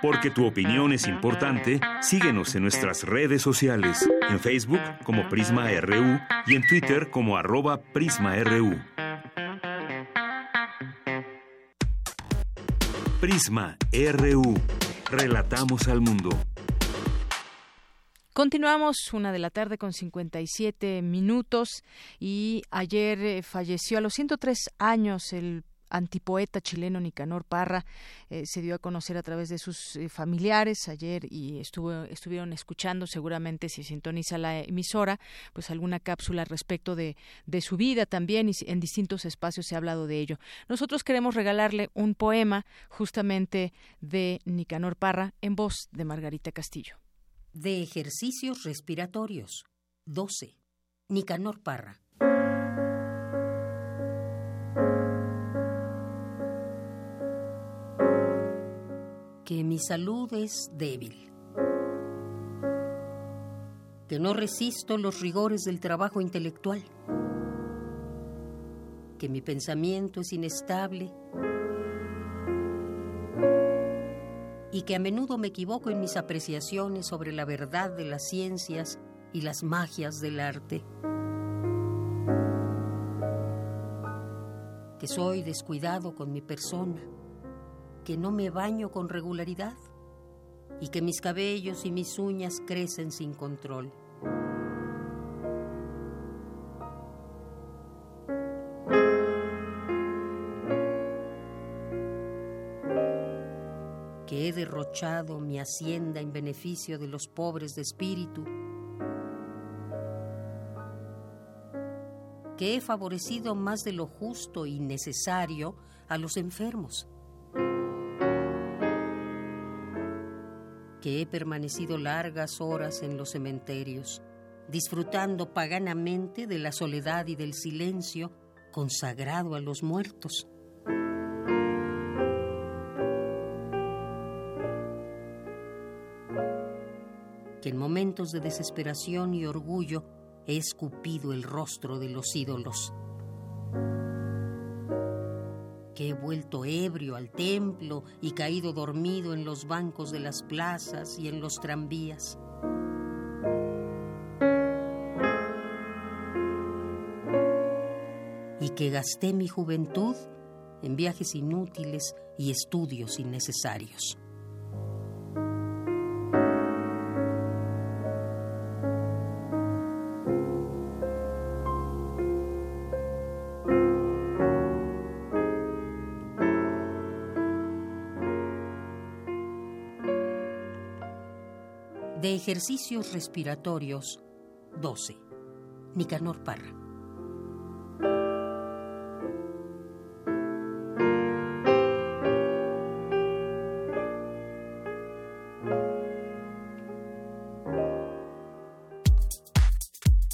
Porque tu opinión es importante, síguenos en nuestras redes sociales, en Facebook como Prisma RU y en Twitter como arroba PrismaRU. Prisma RU. Relatamos al mundo. Continuamos una de la tarde con 57 minutos y ayer eh, falleció a los 103 años el antipoeta chileno Nicanor Parra eh, se dio a conocer a través de sus eh, familiares ayer y estuvo, estuvieron escuchando seguramente si sintoniza la emisora pues alguna cápsula respecto de, de su vida también y en distintos espacios se ha hablado de ello. Nosotros queremos regalarle un poema justamente de Nicanor Parra en voz de Margarita Castillo. De ejercicios respiratorios. 12. Nicanor Parra. Que mi salud es débil, que no resisto los rigores del trabajo intelectual, que mi pensamiento es inestable. Y que a menudo me equivoco en mis apreciaciones sobre la verdad de las ciencias y las magias del arte. Que soy descuidado con mi persona, que no me baño con regularidad y que mis cabellos y mis uñas crecen sin control. que he derrochado mi hacienda en beneficio de los pobres de espíritu, que he favorecido más de lo justo y necesario a los enfermos, que he permanecido largas horas en los cementerios, disfrutando paganamente de la soledad y del silencio consagrado a los muertos. que en momentos de desesperación y orgullo he escupido el rostro de los ídolos, que he vuelto ebrio al templo y caído dormido en los bancos de las plazas y en los tranvías. Y que gasté mi juventud en viajes inútiles y estudios innecesarios. Ejercicios respiratorios 12. Nicanor Parra.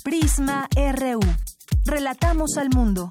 Prisma RU. Relatamos al mundo.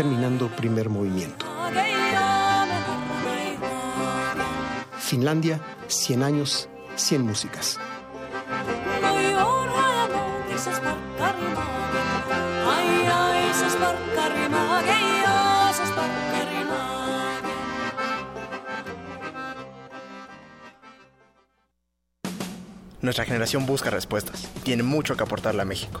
terminando primer movimiento. Finlandia, 100 años, 100 músicas. Nuestra generación busca respuestas tiene mucho que aportarle a México.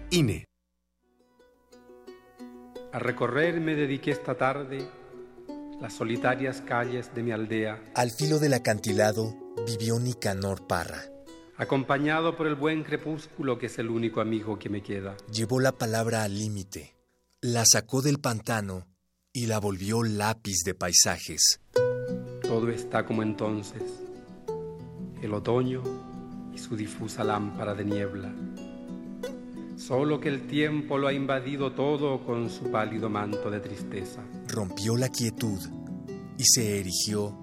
INE. A recorrer me dediqué esta tarde las solitarias calles de mi aldea. Al filo del acantilado vivió Nicanor Parra. Acompañado por el buen crepúsculo que es el único amigo que me queda. Llevó la palabra al límite, la sacó del pantano y la volvió lápiz de paisajes. Todo está como entonces. El otoño y su difusa lámpara de niebla Solo que el tiempo lo ha invadido todo con su pálido manto de tristeza. Rompió la quietud y se erigió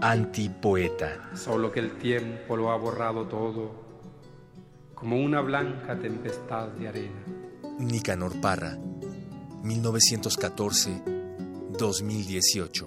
antipoeta. Solo que el tiempo lo ha borrado todo como una blanca tempestad de arena. Nicanor Parra, 1914-2018.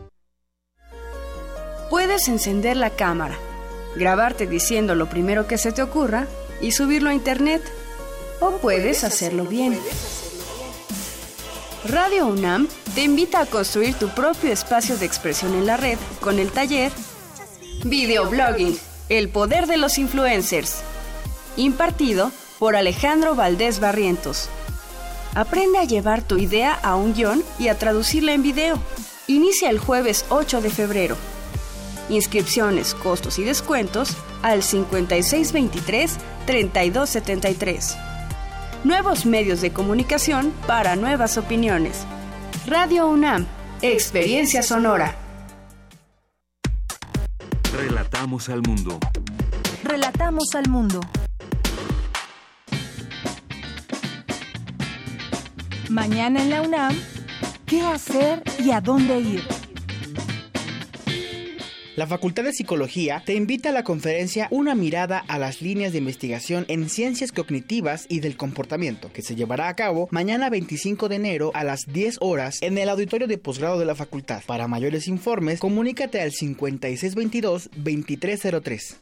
Puedes encender la cámara, grabarte diciendo lo primero que se te ocurra y subirlo a internet. O puedes hacerlo bien. Radio UNAM te invita a construir tu propio espacio de expresión en la red con el taller Videoblogging, el poder de los influencers, impartido por Alejandro Valdés Barrientos. Aprende a llevar tu idea a un guion y a traducirla en video. Inicia el jueves 8 de febrero. Inscripciones, costos y descuentos al 5623-3273. Nuevos medios de comunicación para nuevas opiniones. Radio UNAM, Experiencia Sonora. Relatamos al mundo. Relatamos al mundo. Mañana en la UNAM, ¿qué hacer y a dónde ir? La Facultad de Psicología te invita a la conferencia Una mirada a las líneas de investigación en ciencias cognitivas y del comportamiento, que se llevará a cabo mañana 25 de enero a las 10 horas en el auditorio de posgrado de la facultad. Para mayores informes, comunícate al 5622-2303.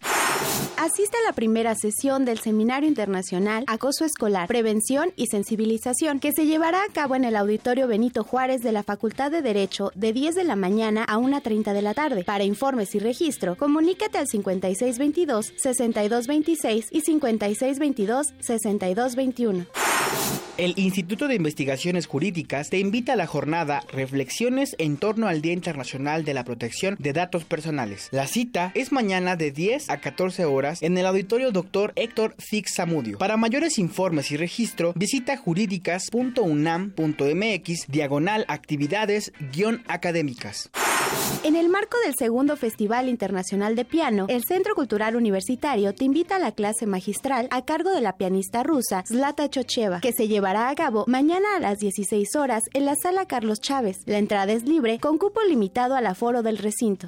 Asiste a la primera sesión del Seminario Internacional Acoso Escolar, Prevención y Sensibilización, que se llevará a cabo en el Auditorio Benito Juárez de la Facultad de Derecho de 10 de la mañana a 1.30 de la tarde. Para informes y registro, comunícate al 5622-6226 y 5622-6221. El Instituto de Investigaciones Jurídicas te invita a la jornada Reflexiones en torno al Día Internacional de la Protección de Datos Personales. La cita es mañana de 10 a 14 horas en el auditorio Dr. Héctor Fix Zamudio. Para mayores informes y registro, visita jurídicas.unam.mx diagonal actividades guion académicas. En el marco del segundo Festival Internacional de Piano, el Centro Cultural Universitario te invita a la clase magistral a cargo de la pianista rusa Zlata Chocheva, que se llevará a cabo mañana a las 16 horas en la Sala Carlos Chávez. La entrada es libre, con cupo limitado al aforo del recinto.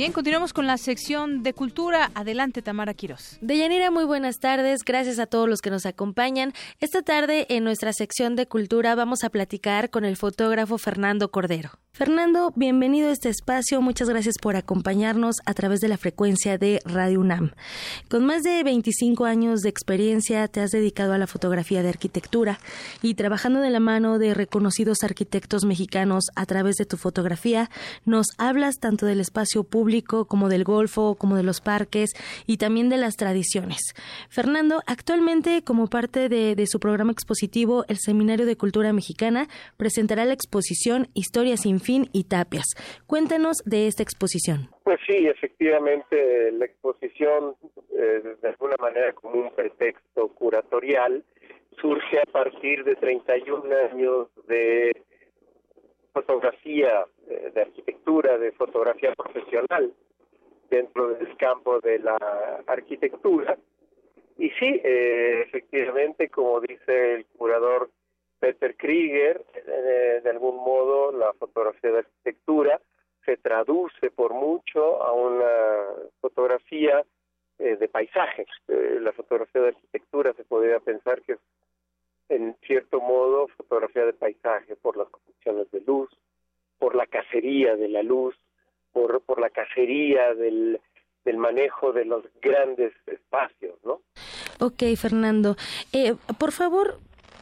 Bien, continuamos con la sección de cultura. Adelante, Tamara Quiroz. Deyanira, muy buenas tardes. Gracias a todos los que nos acompañan. Esta tarde, en nuestra sección de cultura, vamos a platicar con el fotógrafo Fernando Cordero. Fernando, bienvenido a este espacio. Muchas gracias por acompañarnos a través de la frecuencia de Radio UNAM. Con más de 25 años de experiencia, te has dedicado a la fotografía de arquitectura y trabajando de la mano de reconocidos arquitectos mexicanos a través de tu fotografía, nos hablas tanto del espacio público como del golfo, como de los parques y también de las tradiciones. Fernando, actualmente, como parte de, su programa expositivo, el Seminario de Cultura Mexicana presentará la exposición Historias sin fin y tapias. Cuéntanos de esta exposición. Pues sí, efectivamente, la exposición, eh, de alguna manera como un pretexto curatorial, surge a partir de 31 años de fotografía, eh, de arquitectura, de fotografía profesional dentro del campo de la arquitectura. Y sí, eh, efectivamente, como dice el curador Peter Krieger, eh, de algún modo la fotografía de arquitectura se traduce por mucho a una fotografía de paisaje. la fotografía de arquitectura se podría pensar que es en cierto modo fotografía de paisaje por las condiciones de luz, por la cacería de la luz, por, por la cacería del, del manejo de los grandes espacios, ¿no? Ok, Fernando. Eh, por favor,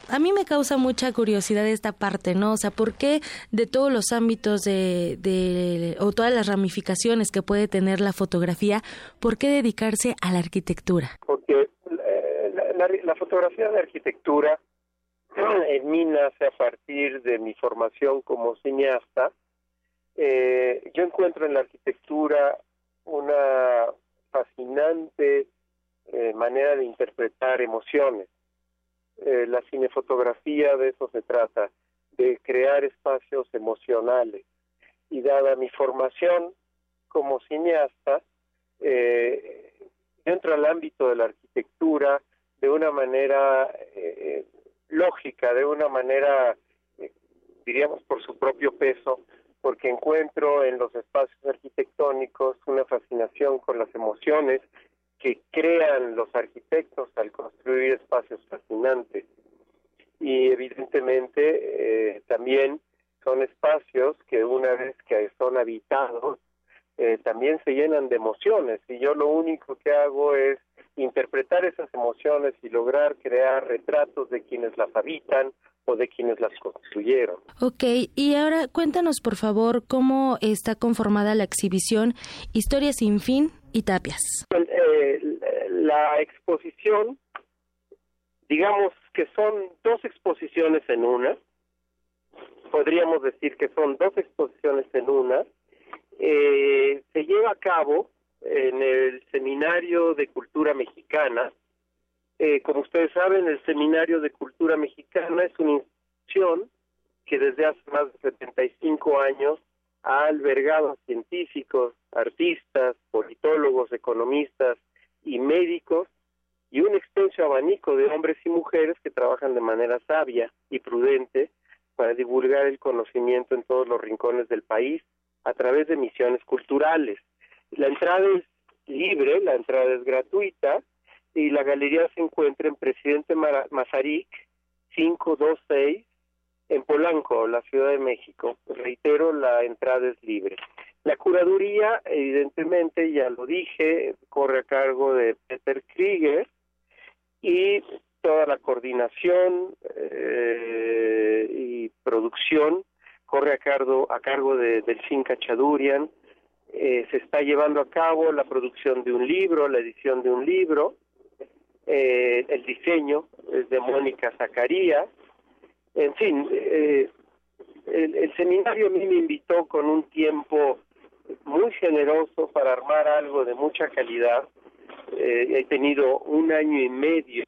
a mí me causa mucha curiosidad esta parte, ¿no? O sea, ¿por qué de todos los ámbitos de, de, o todas las ramificaciones que puede tener la fotografía, ¿por qué dedicarse a la arquitectura? Porque eh, la, la, fotografía de arquitectura en mí nace a partir de mi formación como cineasta. Eh, yo encuentro en la arquitectura una fascinante eh, manera de interpretar emociones. Eh, la cinefotografía de eso se trata, de crear espacios emocionales. Y dada mi formación como cineasta, eh, al ámbito de la arquitectura de una manera lógica, de una manera, eh, diríamos, por su propio peso, porque encuentro en los espacios arquitectónicos una fascinación con las emociones que crean los arquitectos al construir espacios fascinantes. Y evidentemente eh, también son espacios que una vez que son habitados, eh, también se llenan de emociones. Y yo lo único que hago es interpretar esas emociones y lograr crear retratos de quienes las habitan o de quienes las construyeron. Ok, y ahora cuéntanos por favor cómo está conformada la exhibición Historia sin fin y tapias. Eh, la exposición, digamos que son dos exposiciones en una, podríamos decir que son dos exposiciones en una, eh, se lleva a cabo en el Seminario de Cultura Mexicana. Eh, como ustedes saben, el Seminario de Cultura Mexicana es una institución que desde hace más de 75 años ha albergado a científicos, artistas, politólogos, economistas y médicos y un extenso abanico de hombres y mujeres que trabajan de manera sabia y prudente para divulgar el conocimiento en todos los rincones del país a través de misiones culturales. La entrada es libre, la entrada es gratuita y la galería se encuentra en Presidente Mazarik 526 en Polanco, la Ciudad de México. Reitero, la entrada es libre. La curaduría, evidentemente, ya lo dije, corre a cargo de Peter Krieger y toda la coordinación eh, y producción corre a cargo, a cargo de Delfín Cachadurian, eh, se está llevando a cabo la producción de un libro, la edición de un libro, eh, el diseño es de Mónica Zacarías, en fin, eh, el, seminario a mí me invitó con un tiempo muy generoso para armar algo de mucha calidad. he tenido un año y medio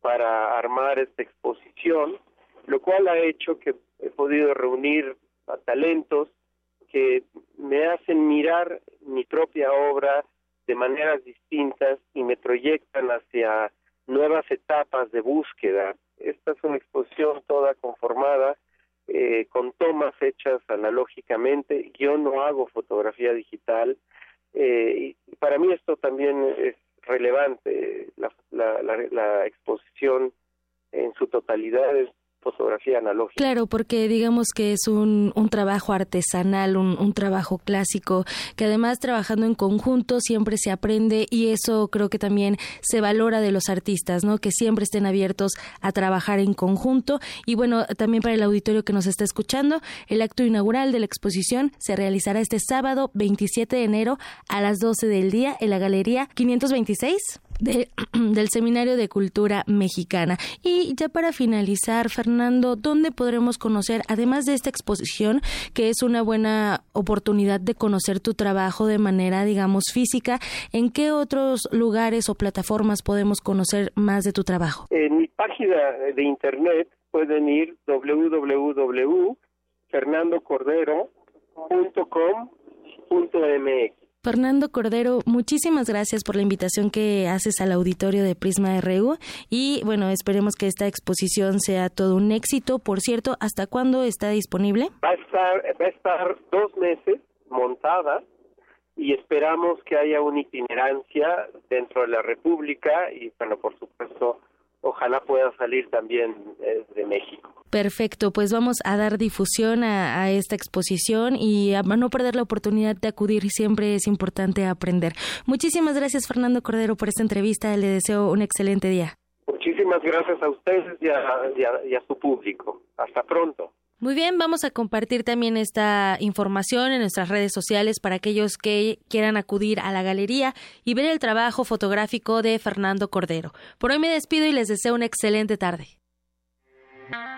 para armar esta exposición, lo cual ha hecho que he podido reunir a talentos que me hacen mirar mi propia obra de maneras distintas y me proyectan hacia nuevas etapas de búsqueda. Esta es una exposición toda conformada eh, con tomas hechas analógicamente. Yo no hago fotografía digital eh, y para mí esto también es relevante. La, la, la, la exposición en su totalidad es fotografía analógica. Claro, porque digamos que es un, un trabajo artesanal, un, un, trabajo clásico, que además trabajando en conjunto siempre se aprende y eso creo que también se valora de los artistas, ¿no? Que siempre estén abiertos a trabajar en conjunto. Y bueno, también para el auditorio que nos está escuchando, el acto inaugural de la exposición se realizará este sábado 27 de enero a las 12 del día en la Galería 526. del Seminario de Cultura Mexicana. Y ya para finalizar, Fernando, ¿dónde podremos conocer, además de esta exposición, que es una buena oportunidad de conocer tu trabajo de manera, digamos, física, en qué otros lugares o plataformas podemos conocer más de tu trabajo? En mi página de internet pueden ir www.fernandocordero.com.mx Fernando Cordero, muchísimas gracias por la invitación que haces al auditorio de Prisma RU y bueno, esperemos que esta exposición sea todo un éxito. Por cierto, ¿hasta cuándo está disponible? Va a estar, va a estar dos meses montada y esperamos que haya una itinerancia dentro de la República y bueno, por supuesto, ojalá pueda salir también eh, de México. Perfecto, pues vamos a dar difusión a, esta exposición y a no perder la oportunidad de acudir. Siempre es importante aprender. Muchísimas gracias, Fernando Cordero, por esta entrevista. Le deseo un excelente día. Muchísimas gracias a ustedes y a, su público. Hasta pronto. Muy bien, vamos a compartir también esta información en nuestras redes sociales para aquellos que quieran acudir a la galería y ver el trabajo fotográfico de Fernando Cordero. Por hoy me despido y les deseo una excelente tarde.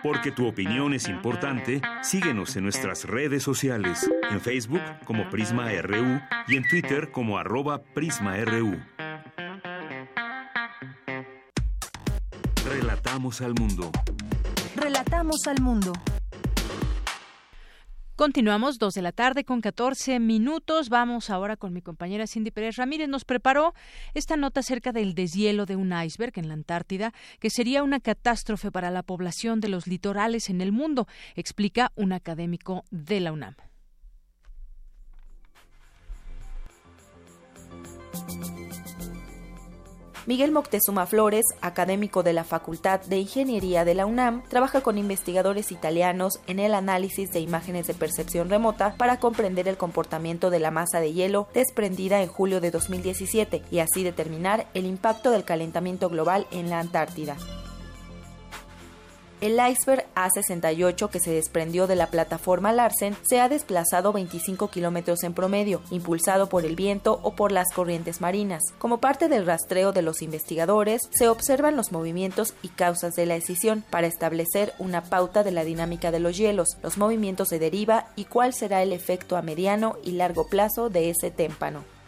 Porque tu opinión es importante, síguenos en nuestras redes sociales, en Facebook como Prisma RU y en Twitter como arroba PrismaRU. Relatamos al mundo. Relatamos al mundo. Continuamos, dos de la tarde con 14 minutos. Vamos ahora con mi compañera Cindy Pérez Ramírez. Nos preparó esta nota acerca del deshielo de un iceberg en la Antártida, que sería una catástrofe para la población de los litorales en el mundo, explica un académico de la UNAM. Miguel Moctezuma Flores, académico de la Facultad de Ingeniería de la UNAM, trabaja con investigadores italianos en el análisis de imágenes de percepción remota para comprender el comportamiento de la masa de hielo desprendida en julio de 2017 y así determinar el impacto del calentamiento global en la Antártida. El iceberg A68 que se desprendió de la plataforma Larsen se ha desplazado 25 kilómetros en promedio, impulsado por el viento o por las corrientes marinas. Como parte del rastreo de los investigadores, se observan los movimientos y causas de la escisión para establecer una pauta de la dinámica de los hielos, los movimientos de deriva y cuál será el efecto a mediano y largo plazo de ese témpano.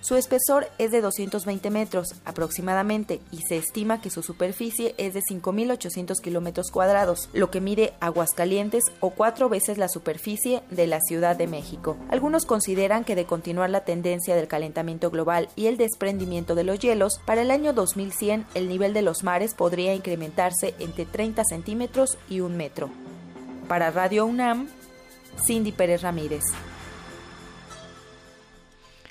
Su espesor es de 220 metros aproximadamente y se estima que su superficie es de 5.800 kilómetros cuadrados, lo que mide Aguascalientes o cuatro veces la superficie de la Ciudad de México. Algunos consideran que de continuar la tendencia del calentamiento global y el desprendimiento de los hielos, para el año 2100 el nivel de los mares podría incrementarse entre 30 centímetros y un metro. Para Radio UNAM, Cindy Pérez Ramírez.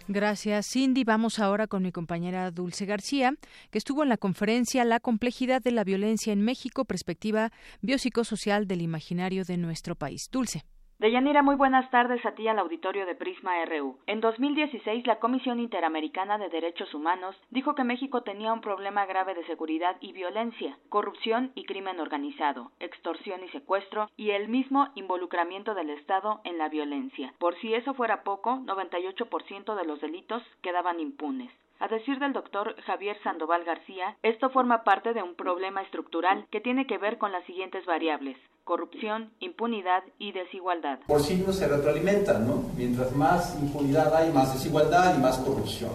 Gracias, Cindy. Vamos ahora con mi compañera Dulce García, que estuvo en la conferencia La complejidad de la violencia en México, perspectiva biopsicosocial del imaginario de nuestro país. Dulce. Deyanira, muy buenas tardes a ti al auditorio de Prisma RU. En 2016, la Comisión Interamericana de Derechos Humanos dijo que México tenía un problema grave de seguridad y violencia, corrupción y crimen organizado, extorsión y secuestro y el mismo involucramiento del Estado en la violencia. Por si eso fuera poco, 98% de los delitos quedaban impunes. A decir del doctor Javier Sandoval García, esto forma parte de un problema estructural que tiene que ver con las siguientes variables corrupción, impunidad y desigualdad. Por sí no se retroalimentan, ¿no? Mientras más impunidad hay, más desigualdad y más corrupción.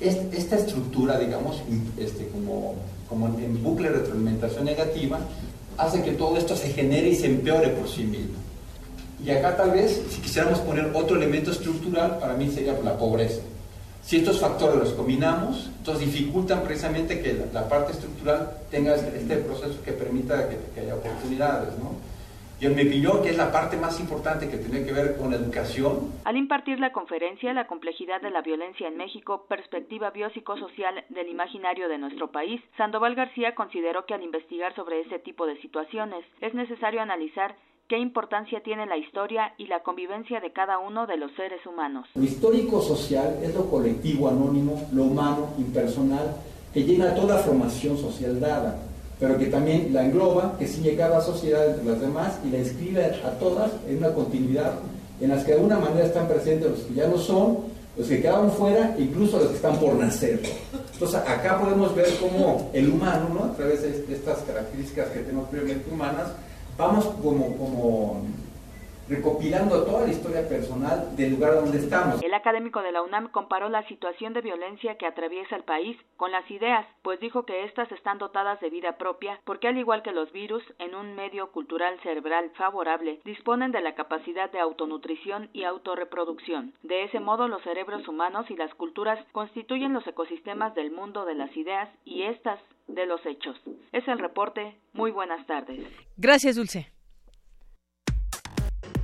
Esta estructura, digamos, este, como, como en bucle de retroalimentación negativa, hace que todo esto se genere y se empeore por sí mismo. Y acá tal vez, si quisiéramos poner otro elemento estructural, para mí sería la pobreza. Si estos factores los combinamos, entonces dificultan precisamente que la, parte estructural tenga este, este proceso que permita que, haya oportunidades, ¿no? Y en mi opinión, que es la parte más importante que tiene que ver con la educación. Al impartir la conferencia La complejidad de la violencia en México, perspectiva biopsicosocial del imaginario de nuestro país, Sandoval García consideró que al investigar sobre ese tipo de situaciones es necesario analizar qué importancia tiene la historia y la convivencia de cada uno de los seres humanos. Lo histórico social es lo colectivo, anónimo, lo humano, impersonal, que llena toda formación social dada, pero que también la engloba, que sigue cada sociedad entre las demás y la inscribe a todas en una continuidad en las que de alguna manera están presentes los que ya no son, los que quedaron fuera, incluso los que están por nacer. Entonces acá podemos ver cómo el humano, ¿no? a través de estas características que tenemos previamente humanas, vamos como, como recopilando toda la historia personal del lugar donde estamos. El académico de la UNAM comparó la situación de violencia que atraviesa el país con las ideas, pues dijo que éstas están dotadas de vida propia, porque al igual que los virus, en un medio cultural cerebral favorable, disponen de la capacidad de autonutrición y autorreproducción. De ese modo, los cerebros humanos y las culturas constituyen los ecosistemas del mundo de las ideas y éstas de los hechos. Es el reporte. Muy buenas tardes. Gracias, Dulce.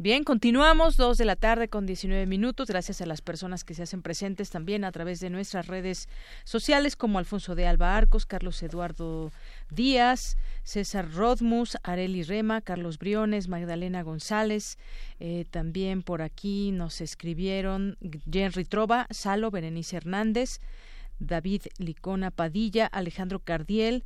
Bien, continuamos, dos de la tarde con 19 minutos, gracias a las personas que se hacen presentes también a través de nuestras redes sociales, como Alfonso de Alba Arcos, Carlos Eduardo Díaz, César Rodmus, Areli Rema, Carlos Briones, Magdalena González, eh, también por aquí nos escribieron Henry Trova, Salo, Berenice Hernández, David Licona Padilla, Alejandro Cardiel,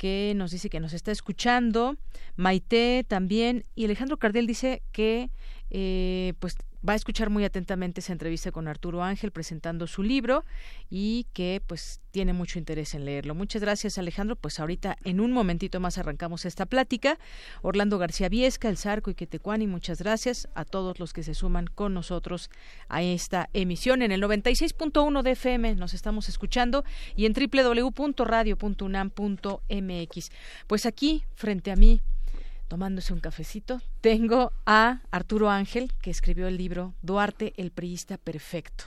que nos dice que nos está escuchando, Maite también, y Alejandro Cardiel dice que eh, pues va a escuchar muy atentamente esa entrevista con Arturo Ángel presentando su libro y que pues tiene mucho interés en leerlo. Muchas gracias Alejandro, pues ahorita en un momentito más arrancamos esta plática. Orlando García Viesca, El Zarco y Quetecuani, muchas gracias a todos los que se suman con nosotros a esta emisión en el 96.1 de FM, nos estamos escuchando y en www.radio.unam.mx. Pues aquí frente a mí tomándose un cafecito, tengo a Arturo Ángel, que escribió el libro Duarte, el priista perfecto.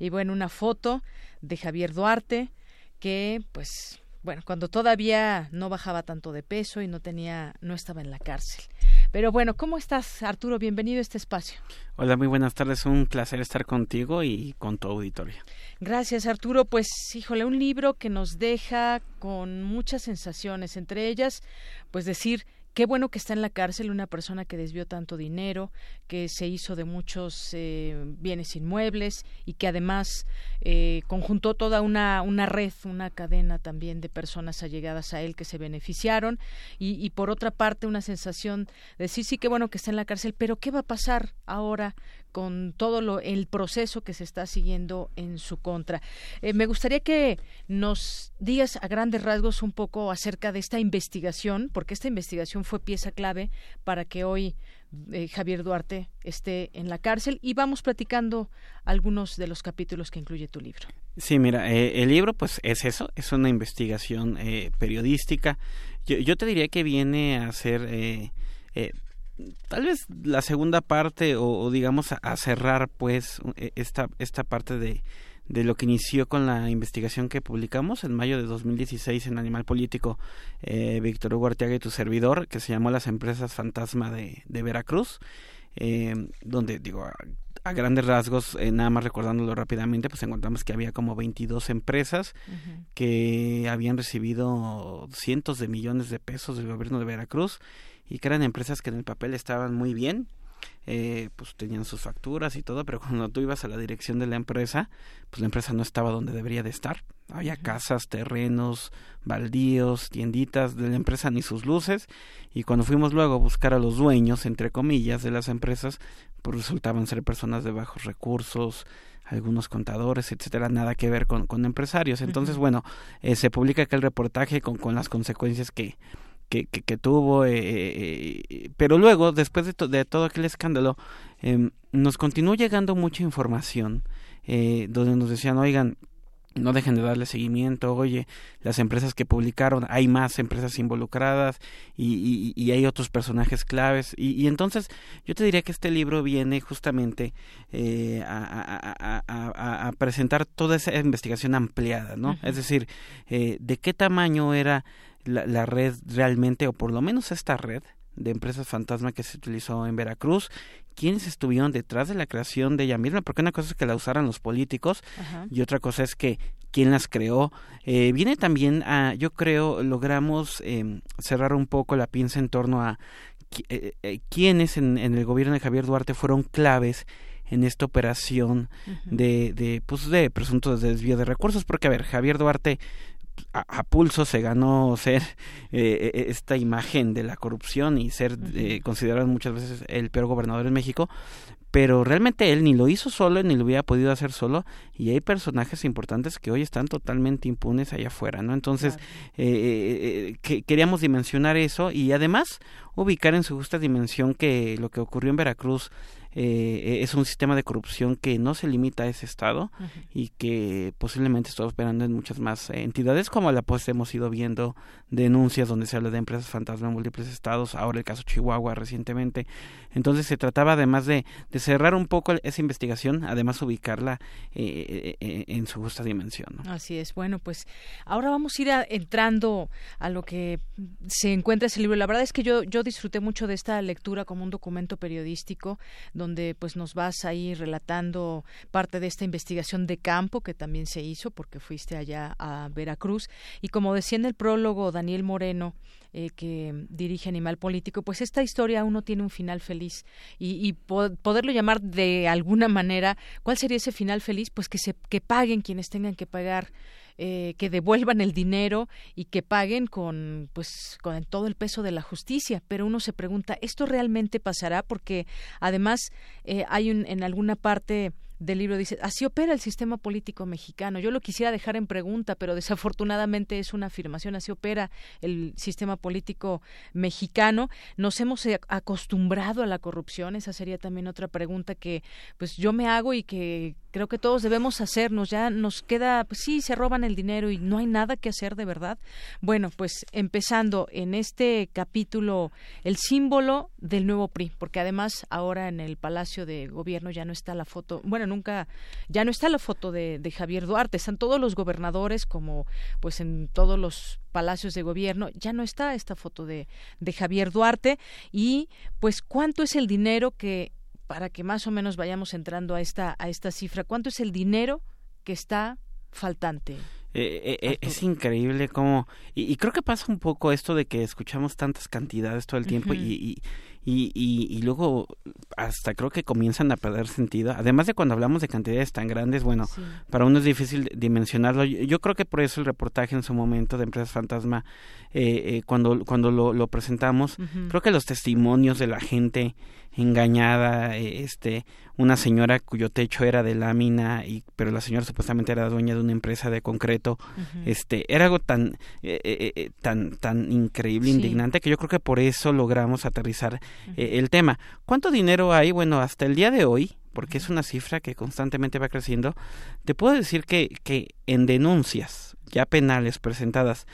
Y bueno, una foto de Javier Duarte, que pues, bueno, cuando todavía no bajaba tanto de peso y no tenía, no estaba en la cárcel. Pero bueno, ¿cómo estás, Arturo? Bienvenido a este espacio. Hola, muy buenas tardes. Un placer estar contigo y con tu auditorio. Gracias, Arturo. Pues, híjole, un libro que nos deja con muchas sensaciones, entre ellas, pues decir, Qué bueno que está en la cárcel una persona que desvió tanto dinero, que se hizo de muchos eh, bienes inmuebles y que además eh, conjuntó toda una, una red, una cadena también de personas allegadas a él que se beneficiaron. Y, por otra parte una sensación de decir sí, qué bueno que está en la cárcel, pero ¿qué va a pasar ahora con todo lo, el proceso que se está siguiendo en su contra. Eh, me gustaría que nos digas a grandes rasgos un poco acerca de esta investigación, porque esta investigación fue pieza clave para que hoy eh, Javier Duarte esté en la cárcel y vamos platicando algunos de los capítulos que incluye tu libro. Sí, mira, eh, el libro pues es eso, es una investigación periodística. Yo, yo, te diría que viene a ser tal vez la segunda parte o, digamos a, cerrar pues e, esta esta parte de de lo que inició con la investigación que publicamos en mayo de 2016 en Animal Político, eh, Víctor Hugo Arteaga y tu servidor, que se llamó Las Empresas Fantasma de, de Veracruz, eh, donde, digo, a, grandes rasgos, eh, nada más recordándolo rápidamente, pues encontramos que había como 22 empresas que habían recibido cientos de millones de pesos del gobierno de Veracruz y que eran empresas que en el papel estaban muy bien, eh, pues tenían sus facturas y todo, pero cuando tú ibas a la dirección de la empresa, pues la empresa no estaba donde debería de estar. Había casas, terrenos, baldíos, tienditas de la empresa ni sus luces, y cuando fuimos luego a buscar a los dueños, entre comillas, de las empresas, pues resultaban ser personas de bajos recursos, algunos contadores, etcétera, nada que ver con, con empresarios. Entonces, bueno, eh, se publica aquel reportaje con, con las consecuencias que, que, que, tuvo, eh, eh, pero luego, después de, de todo aquel escándalo, eh, nos continuó llegando mucha información eh, donde nos decían, oigan, no dejen de darle seguimiento, oye, las empresas que publicaron, hay más empresas involucradas y, y, y hay otros personajes claves. Y, y, entonces yo te diría que este libro viene justamente eh, a, a, a, a, presentar toda esa investigación ampliada, ¿no? Uh -huh. Es decir, eh, de qué tamaño era la, la red realmente, o por lo menos esta red, de empresas fantasma que se utilizó en Veracruz, quiénes estuvieron detrás de la creación de ella misma, porque una cosa es que la usaran los políticos y otra cosa es que quién las creó. Eh, viene también a, yo creo, logramos eh, cerrar un poco la pinza en torno a eh, eh, quiénes en, en, el gobierno de Javier Duarte fueron claves en esta operación de, de, pues, de presuntos desvío de recursos, porque a ver, Javier Duarte a, pulso se ganó ser eh, e, esta imagen de la corrupción y ser eh, considerado muchas veces el peor gobernador en México, pero realmente él ni lo hizo solo ni lo hubiera podido hacer solo y hay personajes importantes que hoy están totalmente impunes allá afuera, ¿no? Entonces eh, que, queríamos dimensionar eso y además ubicar en su justa dimensión que lo que ocurrió en Veracruz eh, es un sistema de corrupción que no se limita a ese estado y que posiblemente está operando en muchas más entidades como la pues hemos ido viendo denuncias donde se habla de empresas fantasma en múltiples estados ahora el caso Chihuahua recientemente. Entonces se trataba además de, de cerrar un poco esa investigación además ubicarla eh, eh, en su justa dimensión así es. Bueno pues ahora vamos a ir entrando a lo que se encuentra ese libro. La verdad es que yo yo disfruté mucho de esta lectura como un documento periodístico donde pues nos vas ahí relatando parte de esta investigación de campo que también se hizo porque fuiste allá a Veracruz y como decía en el prólogo Daniel Moreno eh, que dirige Animal Político, pues esta historia aún no tiene un final feliz y, y poderlo llamar de alguna manera, ¿cuál sería ese final feliz? Pues que se que paguen quienes tengan que pagar eh, que devuelvan el dinero y que paguen con pues con todo el peso de la justicia. Pero uno se pregunta esto realmente pasará porque además eh, hay un, en alguna parte del libro dice, así opera el sistema político mexicano. Yo lo quisiera dejar en pregunta, pero desafortunadamente es una afirmación, así opera el sistema político mexicano. Nos hemos acostumbrado a la corrupción, esa sería también otra pregunta que pues yo me hago y que creo que todos debemos hacernos. Ya nos queda, pues sí, se roban el dinero y no hay nada que hacer de verdad. Bueno, pues empezando en este capítulo, el símbolo del nuevo PRI, porque además ahora en el Palacio de Gobierno ya no está la foto, bueno, nunca, ya no está la foto de, de Javier Duarte, están todos los gobernadores como pues en todos los palacios de gobierno, ya no está esta foto de, de Javier Duarte y pues cuánto es el dinero que para que más o menos vayamos entrando a esta a esta cifra, cuánto es el dinero que está faltante. Eh, eh, es increíble cómo y, y, creo que pasa un poco esto de que escuchamos tantas cantidades todo el tiempo uh -huh. y, y y, y, y, luego hasta creo que comienzan a perder sentido. Además de cuando hablamos de cantidades tan grandes, bueno, sí. para uno es difícil dimensionarlo. Yo, yo, creo que por eso el reportaje en su momento de Empresas Fantasma, eh, eh, cuando, cuando lo, lo presentamos, uh -huh. creo que los testimonios de la gente engañada, eh, este, una señora cuyo techo era de lámina y pero la señora supuestamente era dueña de una empresa de concreto, uh -huh. este, era algo tan eh, eh, tan tan increíble, sí. indignante que yo creo que por eso logramos aterrizar uh -huh. el tema. ¿Cuánto dinero hay? Bueno, hasta el día de hoy, porque es una cifra que constantemente va creciendo, te puedo decir que que en denuncias ya penales presentadas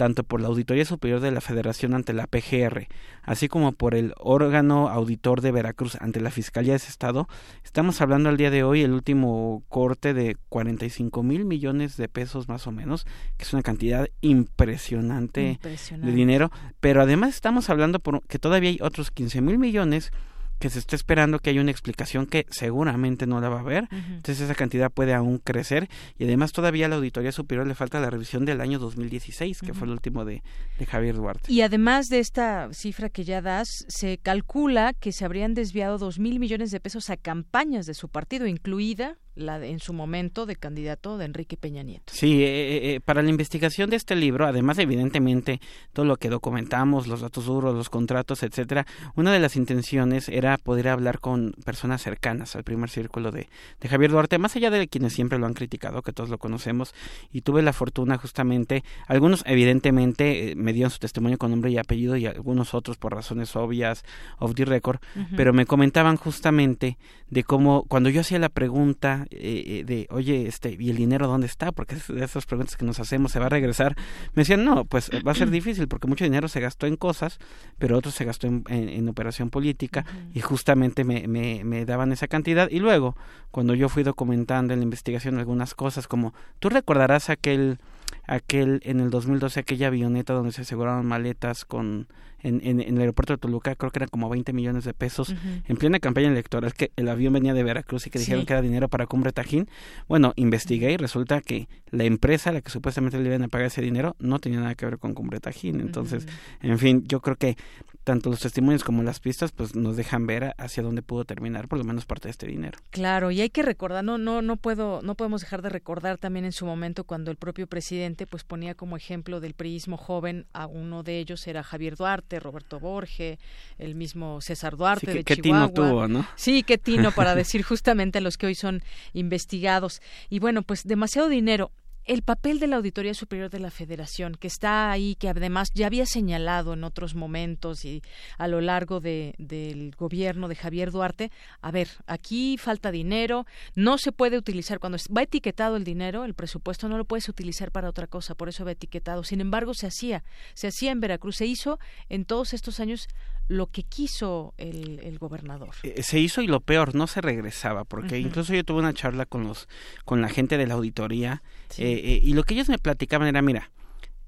tanto por la Auditoría Superior de la Federación ante la PGR, así como por el órgano auditor de Veracruz ante la Fiscalía de ese Estado, estamos hablando al día de hoy el último corte de 45 mil millones de pesos más o menos, que es una cantidad impresionante, impresionante. de dinero, pero además estamos hablando por que todavía hay otros 15 mil millones que se está esperando que haya una explicación que seguramente no la va a haber. Uh -huh. Entonces esa cantidad puede aún crecer y además todavía a la Auditoría Superior le falta la revisión del año 2016, que uh -huh. fue el último de, de, Javier Duarte. Y además de esta cifra que ya das, se calcula que se habrían desviado dos mil millones de pesos a campañas de su partido, incluida la de, en su momento de candidato de Enrique Peña Nieto. Sí, eh, eh, para la investigación de este libro, además evidentemente todo lo que documentamos, los datos duros, los contratos, etcétera, una de las intenciones era poder hablar con personas cercanas al primer círculo de, de Javier Duarte, más allá de quienes siempre lo han criticado, que todos lo conocemos, y tuve la fortuna justamente, algunos evidentemente eh, me dieron su testimonio con nombre y apellido y algunos otros por razones obvias, off the record, uh -huh. pero me comentaban justamente de cómo cuando yo hacía la pregunta eh, de, oye, este, ¿y el dinero dónde está? Porque de esas preguntas que nos hacemos, ¿se va a regresar? Me decían, no, pues va a ser difícil porque mucho dinero se gastó en cosas, pero otro se gastó en, en, en operación política uh -huh. y justamente me, me, me, daban esa cantidad. Y luego, cuando yo fui documentando en la investigación algunas cosas, como tú recordarás aquel aquel en el 2012 aquella avioneta donde se aseguraron maletas con en, en, el aeropuerto de Toluca, creo que eran como 20 millones de pesos en plena campaña electoral, que el avión venía de Veracruz y que dijeron que era dinero para Cumbre Tajín. Bueno, investigué y resulta que la empresa a la que supuestamente le iban a pagar ese dinero no tenía nada que ver con Cumbre Tajín. Entonces, en fin, yo creo que tanto los testimonios como las pistas pues nos dejan ver hacia dónde pudo terminar por lo menos parte de este dinero. Claro, y hay que recordar, no no no puedo no podemos dejar de recordar también en su momento cuando el propio presidente pues ponía como ejemplo del priismo joven a uno de ellos era Javier Duarte, Roberto Borge, el mismo César Duarte de qué Tino tuvo, ¿no? Sí, qué tino para decir justamente a los que hoy son investigados. Y bueno, pues demasiado dinero el papel de la Auditoría Superior de la Federación, que está ahí, que además ya había señalado en otros momentos y a lo largo de, del gobierno de Javier Duarte, a ver, aquí falta dinero, no se puede utilizar, cuando va etiquetado el dinero, el presupuesto no lo puedes utilizar para otra cosa, por eso va etiquetado. Sin embargo, se hacía, se hacía en Veracruz, se hizo en todos estos años lo que quiso el, gobernador. Eh, se hizo y lo peor, no se regresaba, porque incluso yo tuve una charla con los, con la gente de la auditoría eh, eh, y lo que ellos me platicaban era, mira,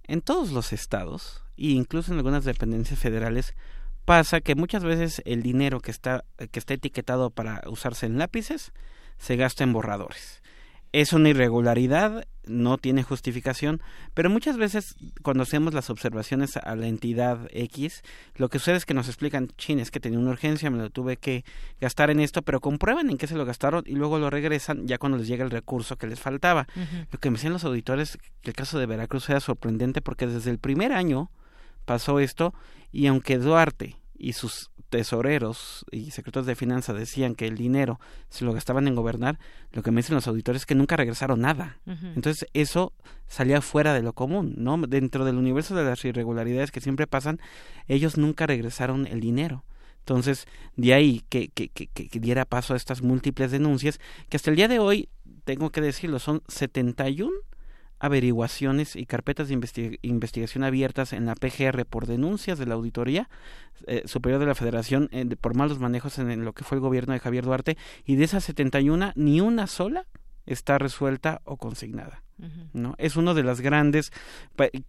en todos los estados e incluso en algunas dependencias federales pasa que muchas veces el dinero que está que está etiquetado para usarse en lápices se gasta en borradores es una irregularidad, no tiene justificación, pero muchas veces cuando hacemos las observaciones a la entidad X, lo que sucede es que nos explican, chin, es que tenía una urgencia, me lo tuve que gastar en esto, pero comprueban en qué se lo gastaron y luego lo regresan ya cuando les llega el recurso que les faltaba. Lo que me decían los auditores, que el caso de Veracruz era sorprendente porque desde el primer año pasó esto y aunque Duarte y sus tesoreros y secretarios de finanzas decían que el dinero se lo gastaban en gobernar, lo que me dicen los auditores es que nunca regresaron nada. Entonces eso salía fuera de lo común, ¿no? Dentro del universo de las irregularidades que siempre pasan, ellos nunca regresaron el dinero. Entonces, de ahí que, que, que, que diera paso a estas múltiples denuncias, que hasta el día de hoy, tengo que decirlo, son 71 averiguaciones y carpetas de investigación abiertas en la PGR por denuncias de la Auditoría eh, Superior de la Federación eh, por malos manejos en, lo que fue el gobierno de Javier Duarte y de esas 71 ni una sola está resuelta o consignada. ¿no? Es uno de las grandes,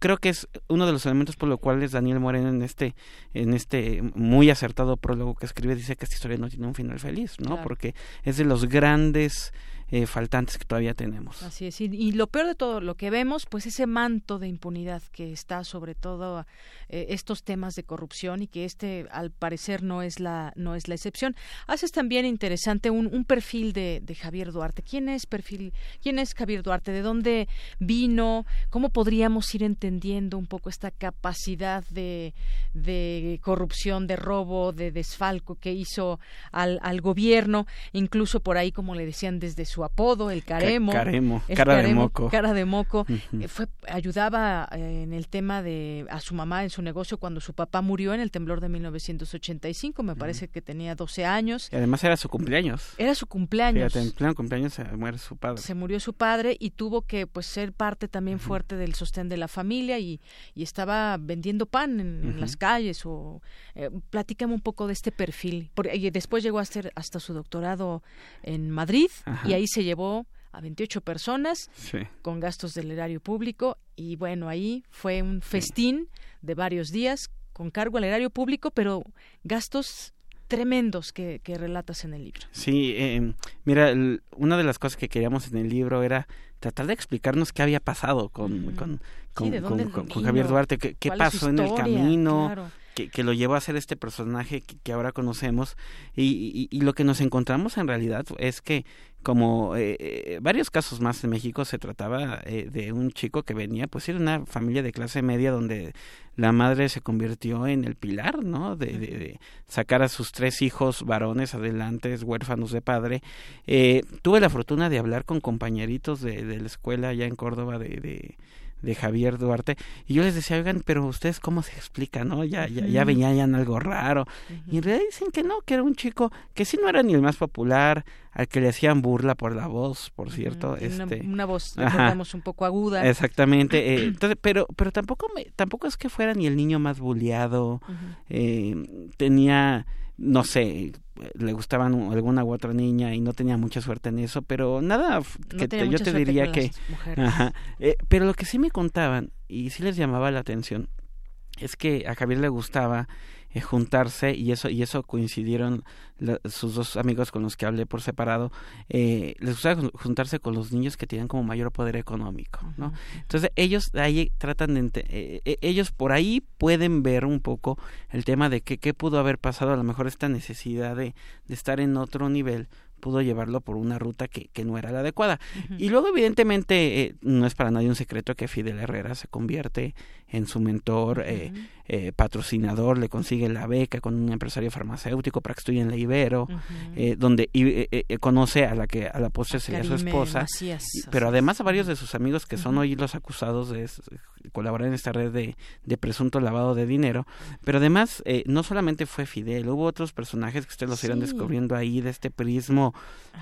creo que es uno de los elementos por los cuales Daniel Moreno en este, en este muy acertado prólogo que escribe dice que esta historia no tiene un final feliz, ¿no? Porque es de los grandes eh, faltantes que todavía tenemos. Así es, y, lo peor de todo, lo que vemos, pues ese manto de impunidad que está sobre todo eh, estos temas de corrupción y que este, al parecer, no es la no es la excepción. Haces también interesante un, un perfil de, de, Javier Duarte. ¿Quién es perfil? ¿Quién es Javier Duarte? ¿De dónde vino? ¿Cómo podríamos ir entendiendo un poco esta capacidad de, de corrupción, de robo, de desfalco que hizo al, al gobierno? Incluso por ahí, como le decían desde su apodo, el Caremo. Caremo, cara de moco. Cara de moco. Eh, fue, ayudaba eh, en el tema de a su mamá en su negocio cuando su papá murió en el temblor de 1985, me parece que tenía 12 años. Y además era su cumpleaños. Era su cumpleaños. Fíjate, en pleno cumpleaños se muere su padre. Se murió su padre y tuvo que pues ser parte también fuerte del sostén de la familia y, y estaba vendiendo pan en, las calles o eh, platícame un poco de este perfil. Porque, y después llegó a hacer hasta su doctorado en Madrid y ahí se llevó a 28 personas con gastos del erario público y bueno, ahí fue un festín de varios días con cargo al erario público, pero gastos tremendos que, relatas en el libro. Sí, eh, mira, una de las cosas que queríamos en el libro era tratar de explicarnos qué había pasado con, con, con, Javier Duarte, qué, qué pasó en el camino que, lo llevó a ser este personaje que, ahora conocemos. Y, y, lo que nos encontramos en realidad es que como eh, eh, varios casos más en México se trataba eh, de un chico que venía pues era una familia de clase media donde la madre se convirtió en el pilar no de, de, sacar a sus tres hijos varones adelante huérfanos de padre. Tuve la fortuna de hablar con compañeritos de, de la escuela allá en Córdoba de de Javier Duarte y yo les decía oigan pero ustedes cómo se explica no ya ya, ya venían algo raro y en realidad dicen que no que era un chico que sí no era ni el más popular al que le hacían burla por la voz por cierto este una, voz recordamos un poco aguda. exactamente eh, entonces pero pero tampoco me, tampoco es que fuera ni el niño más bulleado eh, tenía no sé, le gustaban alguna u otra niña y no tenía mucha suerte en eso, pero nada que yo te diría que... Ajá, eh, pero lo que sí me contaban y sí les llamaba la atención es que a Javier le gustaba eh, juntarse y eso y eso coincidieron sus dos amigos con los que hablé por separado eh, les gustaba juntarse con los niños que tienen como mayor poder económico no entonces ellos ahí tratan de eh, eh, ellos por ahí pueden ver un poco el tema de que qué pudo haber pasado. A lo mejor esta necesidad de, de estar en otro nivel pudo llevarlo por una ruta que, que no era la adecuada. Y luego, evidentemente, eh, no es para nadie un secreto que Fidel Herrera se convierte en su mentor, eh, eh, patrocinador, le consigue la beca con un empresario farmacéutico para que estudie en la Ibero, donde conoce a la que a la postre sería su esposa, pero además a varios de sus amigos que son hoy los acusados de colaborar en esta red de, de presunto lavado de dinero, pero además no solamente fue Fidel, hubo otros personajes que ustedes los irán descubriendo ahí de este prismo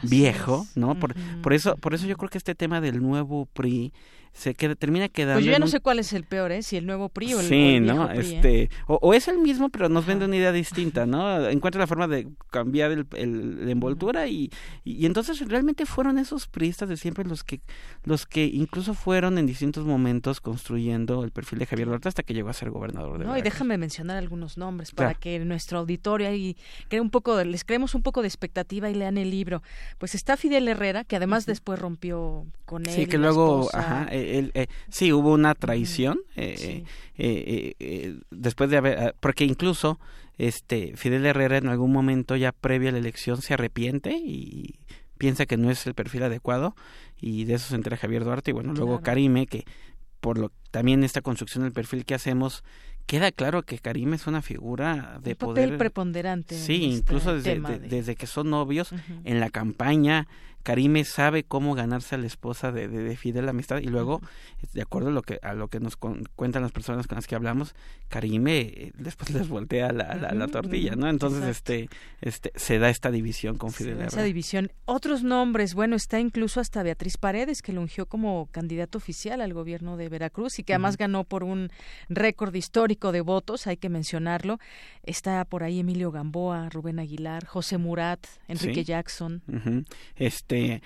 viejo, ¿no? Por, por eso, por eso yo creo que este tema del nuevo PRI se queda, termina quedando. Pues yo ya no sé cuál es el peor, ¿eh? Si el nuevo PRI o el, sí, ¿no? PRI, ¿eh? este, o, es el mismo, pero nos vende una idea distinta, ¿no? Encuentra la forma de cambiar el, el la envoltura y, y, entonces realmente fueron esos priistas de siempre los que los que incluso fueron en distintos momentos construyendo el perfil de Javier Duarte hasta que llegó a ser gobernador de No, y déjame mencionar algunos nombres para que nuestro auditorio y un poco, les creemos un poco de expectativa y lean el libro. Pues está Fidel Herrera, que además después rompió con él. Sí, que luego, ajá, eh, sí, hubo una traición eh, eh, después de haber, ah, porque incluso este Fidel Herrera en algún momento ya previo a la elección se arrepiente y piensa que no es el perfil adecuado y de eso se entera Javier Duarte y bueno, luego Karime que por lo también esta construcción del perfil que hacemos queda claro que Karime es una figura de Un poder papel preponderante. Sí, incluso desde, desde que son novios en la campaña Karime sabe cómo ganarse a la esposa de, de, Fidel Amistad y luego, de acuerdo a lo que, a lo que nos cuentan las personas con las que hablamos, Karime eh, después les voltea la, la, tortilla, ¿no? Entonces, este, este, se da esta división con Fidel Esa división. Otros nombres, bueno, está incluso hasta Beatriz Paredes, que lo ungió como candidato oficial al gobierno de Veracruz y que además ganó por un récord histórico de votos, hay que mencionarlo. Está por ahí Emilio Gamboa, Rubén Aguilar, José Murat, Enrique Jackson. Este este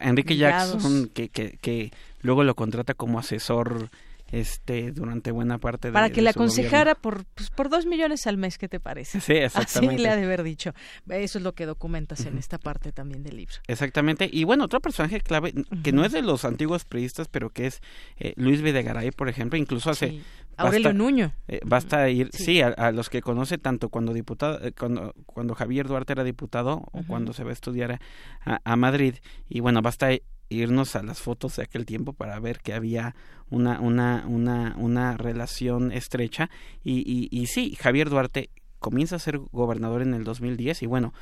Enrique Jackson que, que, que luego lo contrata como asesor este durante buena parte de para que le aconsejara por pues, por dos millones al mes qué te parece sí exactamente. Así le ha de haber dicho. Eso es lo que documentas en esta parte también del libro. Exactamente. Y bueno otro personaje clave que no es de los antiguos priistas pero que es eh, Luis Videgaray por ejemplo incluso hace Aurelio Nuño. eh, basta ir sí, a, los que conoce tanto cuando diputado eh, cuando cuando Javier Duarte era diputado o cuando se va a estudiar a, a Madrid. Y bueno basta irnos a las fotos de aquel tiempo para ver que había una, una, una, una relación estrecha. Y, y, y sí, Javier Duarte comienza a ser gobernador en el 2010 y bueno,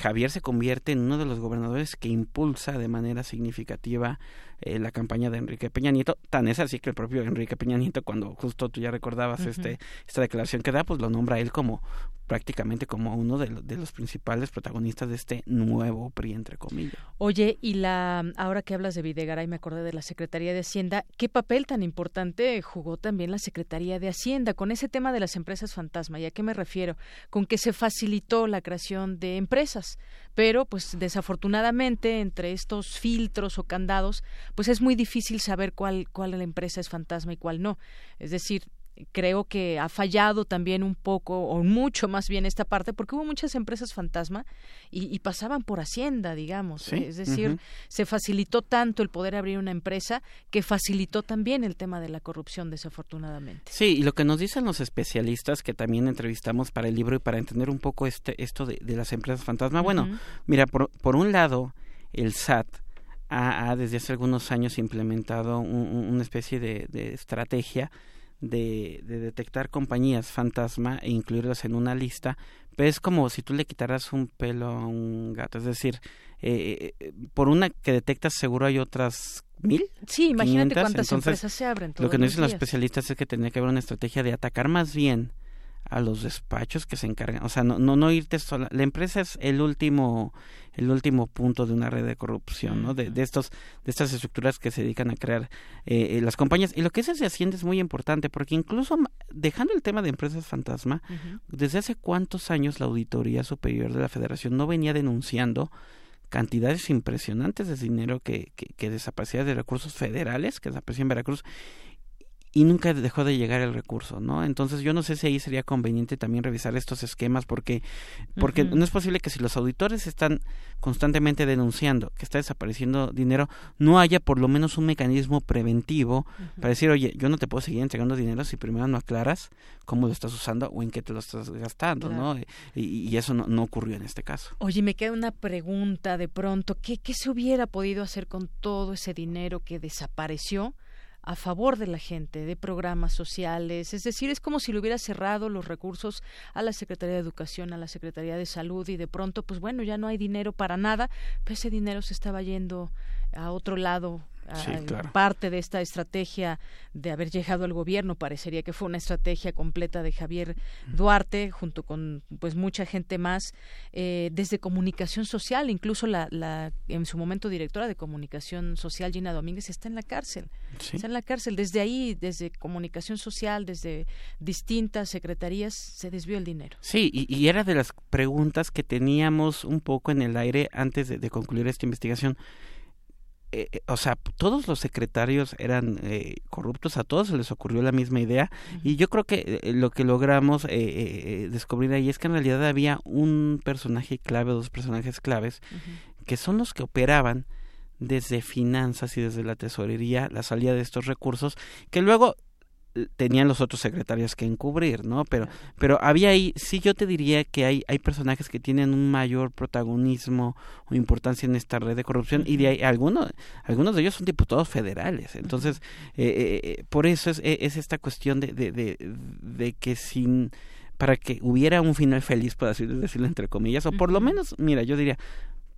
Javier se convierte en uno de los gobernadores que impulsa de manera significativa eh, la campaña de Enrique Peña Nieto. Tan es así que el propio Enrique Peña Nieto, cuando justo tú ya recordabas este esta declaración que da, pues lo nombra él como prácticamente como uno de, de, los principales protagonistas de este nuevo PRI, entre comillas. Oye, y la ahora que hablas de Videgaray, me acordé de la Secretaría de Hacienda. ¿Qué papel tan importante jugó también la Secretaría de Hacienda con ese tema de las empresas fantasma? ¿Y a qué me refiero? Con que se facilitó la creación de empresas pero pues desafortunadamente entre estos filtros o candados pues es muy difícil saber cuál cuál la empresa es fantasma y cuál no. Es decir creo que ha fallado también un poco o mucho más bien esta parte porque hubo muchas empresas fantasma y, pasaban por hacienda digamos es decir se facilitó tanto el poder abrir una empresa que facilitó también el tema de la corrupción desafortunadamente. Sí y lo que nos dicen los especialistas que también entrevistamos para el libro y para entender un poco este esto de, las empresas fantasma bueno mira por, por un lado el SAT ha, desde hace algunos años implementado una especie de, de estrategia de, de, detectar compañías fantasma e incluirlas en una lista, pero es como si tú le quitaras un pelo a un gato, es decir, eh, eh por una que detectas seguro hay otras mil. Sí, imagínate cuántas empresas se abren. lo que nos dicen los especialistas es que tendría que haber una estrategia de atacar más bien a los despachos que se encargan, o sea, no, no, no irte sola. La empresa es el último, el último punto de una red de corrupción, ¿no? De, de estos, de estas estructuras que se dedican a crear eh, las compañías. Y lo que es ese Hacienda es muy importante, porque incluso dejando el tema de empresas fantasma, desde hace cuántos años la Auditoría Superior de la Federación no venía denunciando cantidades impresionantes de dinero que, que, que desaparecía de recursos federales, que desaparecía en Veracruz, y nunca dejó de llegar el recurso, ¿no? Entonces yo no sé si ahí sería conveniente también revisar estos esquemas porque porque no es posible que si los auditores están constantemente denunciando que está desapareciendo dinero, no haya por lo menos un mecanismo preventivo para decir, "Oye, yo no te puedo seguir entregando dinero si primero no aclaras cómo lo estás usando o en qué te lo estás gastando", ¿no? Y, y eso no, no, ocurrió en este caso. Oye, me queda una pregunta de pronto, ¿qué qué se hubiera podido hacer con todo ese dinero que desapareció? A favor de la gente, de programas sociales, es decir, es como si le hubiera cerrado los recursos a la Secretaría de Educación, a la Secretaría de Salud y de pronto, pues bueno, ya no hay dinero para nada, pues ese dinero se estaba yendo a otro lado parte de esta estrategia de haber llegado al gobierno parecería que fue una estrategia completa de Javier Duarte junto con pues mucha gente más eh, desde comunicación social. Incluso la, la, en su momento directora de comunicación social Gina Domínguez está en la cárcel. Está en la cárcel. Desde ahí desde comunicación social desde distintas secretarías se desvió el dinero. Sí y, y era de las preguntas que teníamos un poco en el aire antes de, de concluir esta investigación eh, eh, o sea, todos los secretarios eran eh, corruptos, a todos se les ocurrió la misma idea y yo creo que eh, lo que logramos eh, descubrir ahí es que en realidad había un personaje clave, dos personajes claves, que son los que operaban desde finanzas y desde la tesorería la salida de estos recursos, que luego tenían los otros secretarios que encubrir, ¿no? Pero, pero había ahí, sí yo te diría que hay, hay personajes que tienen un mayor protagonismo o importancia en esta red de corrupción y de ahí, algunos, algunos de ellos son diputados federales. Entonces, eh, eh, eh, por eso es, es esta cuestión de, de, de, de que sin para que hubiera un final feliz, por así decirlo entre comillas, o por lo menos, mira, yo diría,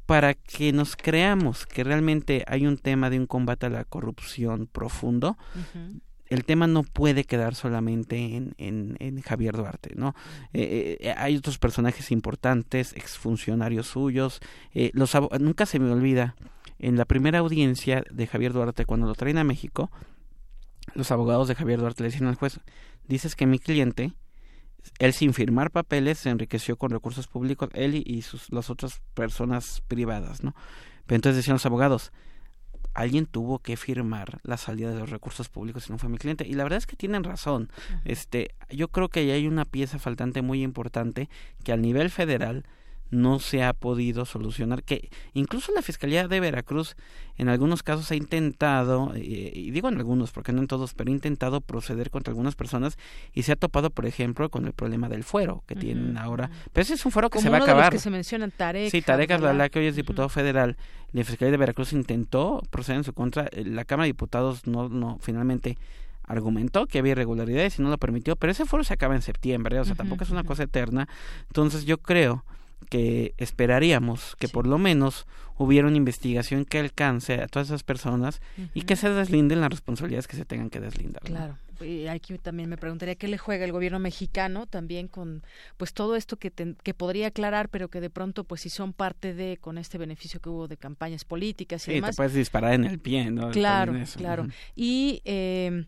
para que nos creamos que realmente hay un tema de un combate a la corrupción profundo, el tema no puede quedar solamente en, en, Javier Duarte, ¿no? Eh, eh, hay otros personajes importantes, exfuncionarios suyos, eh, los nunca se me olvida, en la primera audiencia de Javier Duarte, cuando lo traen a México, los abogados de Javier Duarte le dicen al juez, dices que mi cliente, él sin firmar papeles, se enriqueció con recursos públicos, él y, y sus, las otras personas privadas, ¿no? Pero entonces decían los abogados, alguien tuvo que firmar la salida de los recursos públicos y no fue mi cliente. Y la verdad es que tienen razón. Este, yo creo que ahí hay una pieza faltante muy importante que al nivel federal no se ha podido solucionar, que incluso la Fiscalía de Veracruz en algunos casos ha intentado, eh, y digo en algunos porque no en todos, pero ha intentado proceder contra algunas personas y se ha topado, por ejemplo, con el problema del fuero que uh -huh. tienen ahora. Pero ese es un fuero que Como se va a acabar. De los que se mencionan, Tarek. Sí, Tarek Abdalá, que hoy es diputado uh -huh. federal, la Fiscalía de Veracruz intentó proceder en su contra, la Cámara de Diputados no, no finalmente argumentó que había irregularidades y no lo permitió, pero ese foro se acaba en septiembre, o sea, uh -huh, tampoco es una cosa eterna. Entonces yo creo que esperaríamos que sí. por lo menos hubiera una investigación que alcance a todas esas personas uh -huh. y que se deslinden las responsabilidades que se tengan que deslindar. Claro. ¿no? Y aquí también me preguntaría qué le juega el gobierno mexicano también con pues todo esto que te, que podría aclarar pero que de pronto pues si son parte de con este beneficio que hubo de campañas políticas y sí, demás te puedes disparar en el pie no claro claro y eh,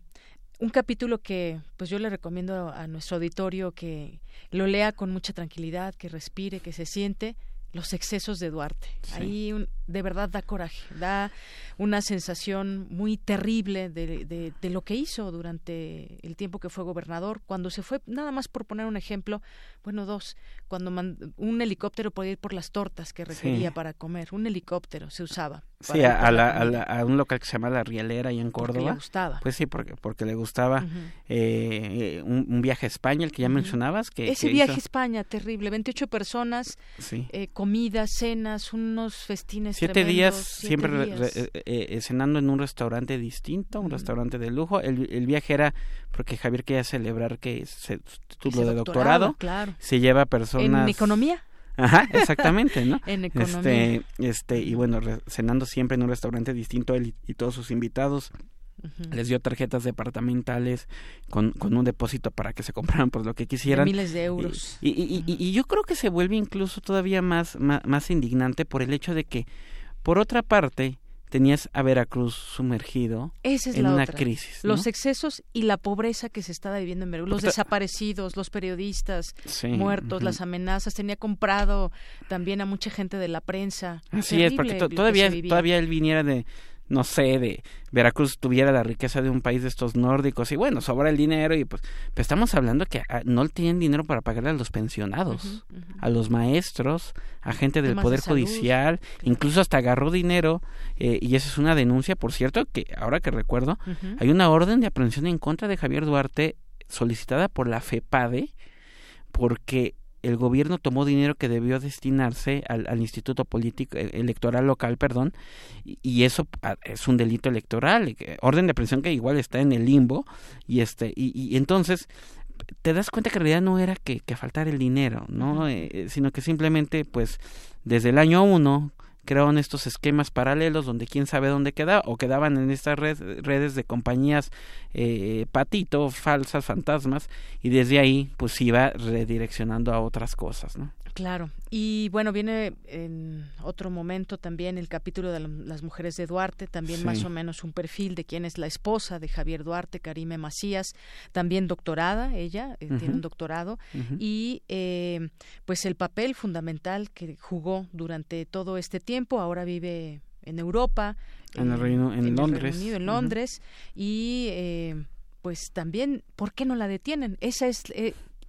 un capítulo que pues yo le recomiendo a nuestro auditorio que lo lea con mucha tranquilidad, que respire, que se siente los excesos de Duarte. Sí. Ahí un, de verdad da coraje, da una sensación muy terrible de, de, de, lo que hizo durante el tiempo que fue gobernador, cuando se fue, nada más por poner un ejemplo, bueno, dos, cuando un helicóptero podía ir por las tortas que requería sí. para comer, un helicóptero se usaba. Sí, a, a, la, a, la, a, un local que se llama La Rielera ahí en Córdoba. Porque le gustaba. Pues sí, porque, porque le gustaba uh -huh. eh, un, un, viaje a España, el que ya mencionabas. Que, Ese que viaje hizo... a España, terrible, 28 personas, sí. eh, comidas, cenas, unos festines Siete días, siete siempre días. Re, eh, eh, cenando en un restaurante distinto, un restaurante de lujo. El, el, viaje era porque Javier quería celebrar que se, título de doctorado. Claro. Se lleva personas... ¿En economía? Ajá, exactamente, ¿no? en economía. Este, este, y bueno, re, cenando siempre en un restaurante distinto él y, y todos sus invitados. Les dio tarjetas departamentales con, con un depósito para que se compraran pues lo que quisieran. miles de euros. Y, y, y, yo creo que se vuelve incluso todavía más, más, indignante por el hecho de que, por otra parte, tenías a Veracruz sumergido en una crisis. Los excesos y la pobreza que se estaba viviendo en Veracruz, los desaparecidos, los periodistas muertos, las amenazas. Tenía comprado también a mucha gente de la prensa. Así es, porque todavía, todavía él viniera de no sé, de Veracruz tuviera la riqueza de un país de estos nórdicos y bueno, sobra el dinero y pues, pues estamos hablando que ah, no tienen dinero para pagarle a los pensionados, a los maestros, a gente del Poder Judicial, incluso hasta agarró dinero eh, y esa es una denuncia, por cierto, que ahora que recuerdo, hay una orden de aprehensión en contra de Javier Duarte solicitada por la FEPADE porque el gobierno tomó dinero que debió destinarse al, Instituto Político eh, Electoral Local, perdón, y, eso ah, es un delito electoral, orden de prisión que igual está en el limbo, y este, y, entonces te das cuenta que en realidad no era que, que faltara el dinero, ¿no? Eh, sino que simplemente, pues, desde el año uno, crearon estos esquemas paralelos donde quién sabe dónde quedaba o quedaban en estas redes de compañías eh, patito, falsas, fantasmas y desde ahí pues iba redireccionando a otras cosas, ¿no? Claro. Y bueno, viene en otro momento también el capítulo de las mujeres de Duarte, también más o menos un perfil de quién es la esposa de Javier Duarte, Karime Macías, también doctorada, ella eh, tiene un doctorado, y eh, pues el papel fundamental que jugó durante todo este tiempo, ahora vive en Europa, en, el Reino, en, Londres, en Londres, y eh, pues también, ¿por qué no la detienen? Esa es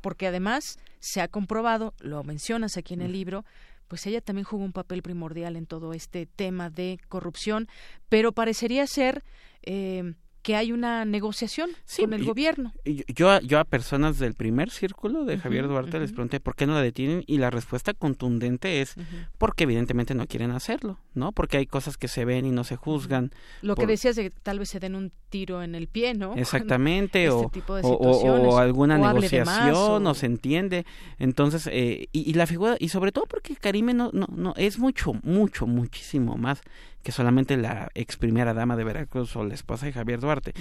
porque además se ha comprobado, lo mencionas aquí en el libro, pues ella también jugó un papel primordial en todo este tema de corrupción, pero parecería ser eh, que hay una negociación con el gobierno. Yo, yo a personas del primer círculo de Javier Duarte les pregunté por qué no la detienen y la respuesta contundente es porque evidentemente no quieren hacerlo, ¿no? Porque hay cosas que se ven y no se juzgan. Lo que decías de que tal vez se den un tiro en el pie, ¿no? Exactamente, este o, o, alguna negociación, o se entiende. Entonces, eh, y, y, la figura, y sobre todo porque Karime no, no, no, es mucho, mucho, muchísimo más que solamente la ex primera dama de Veracruz o la esposa de Javier Duarte.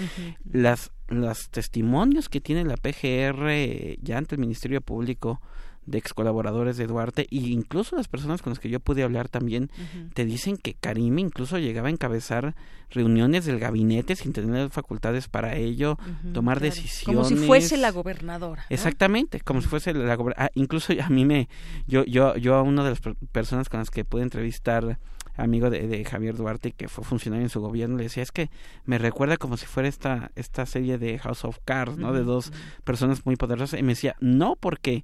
Las los testimonios que tiene la PGR ya ante el Ministerio Público de ex colaboradores de Duarte e incluso las personas con las que yo pude hablar también te dicen que Karim incluso llegaba a encabezar reuniones del gabinete sin tener facultades para ello, tomar decisiones como si fuese la gobernadora. Exactamente, como si fuese la gobernadora. Ah, incluso a mí me yo yo yo a una de las personas con las que pude entrevistar amigo de, Javier Duarte que fue funcionario en su gobierno le decía es que me recuerda como si fuera esta esta serie de House of Cards no de dos personas muy poderosas y me decía no porque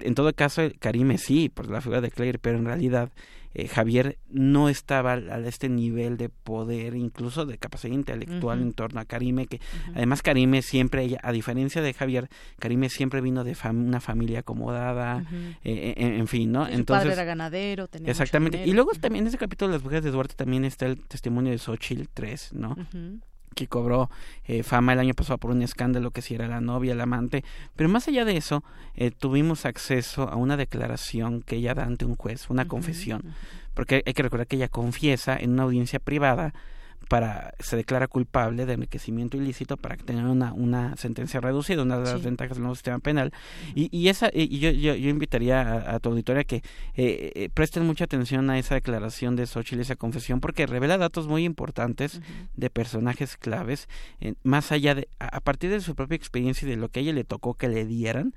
en todo caso Karime sí por la figura de Claire pero en realidad eh, Javier no estaba a este nivel de poder, incluso de capacidad intelectual en torno a Karime, que además Karime siempre, a diferencia de Javier, Karime siempre vino de una familia acomodada, eh, en, fin, ¿no? Entonces, padre era ganadero, tenía Exactamente. Y luego también en ese capítulo de las mujeres de Duarte también está el testimonio de Xochitl 3, ¿no? Que cobró eh, fama el año pasado por un escándalo que si era la novia, el amante. Pero más allá de eso, eh, tuvimos acceso a una declaración que ella da ante un juez, una confesión. Porque hay que recordar que ella confiesa en una audiencia privada para se declara culpable de enriquecimiento ilícito para tener una, una sentencia reducida, una de las ventajas del nuevo sistema penal. Y, y esa y yo, yo, yo invitaría a, tu auditoria que eh, eh, presten mucha atención a esa declaración de Xochitl, esa confesión, porque revela datos muy importantes de personajes claves, más allá de, a partir de su propia experiencia y de lo que a ella le tocó que le dieran,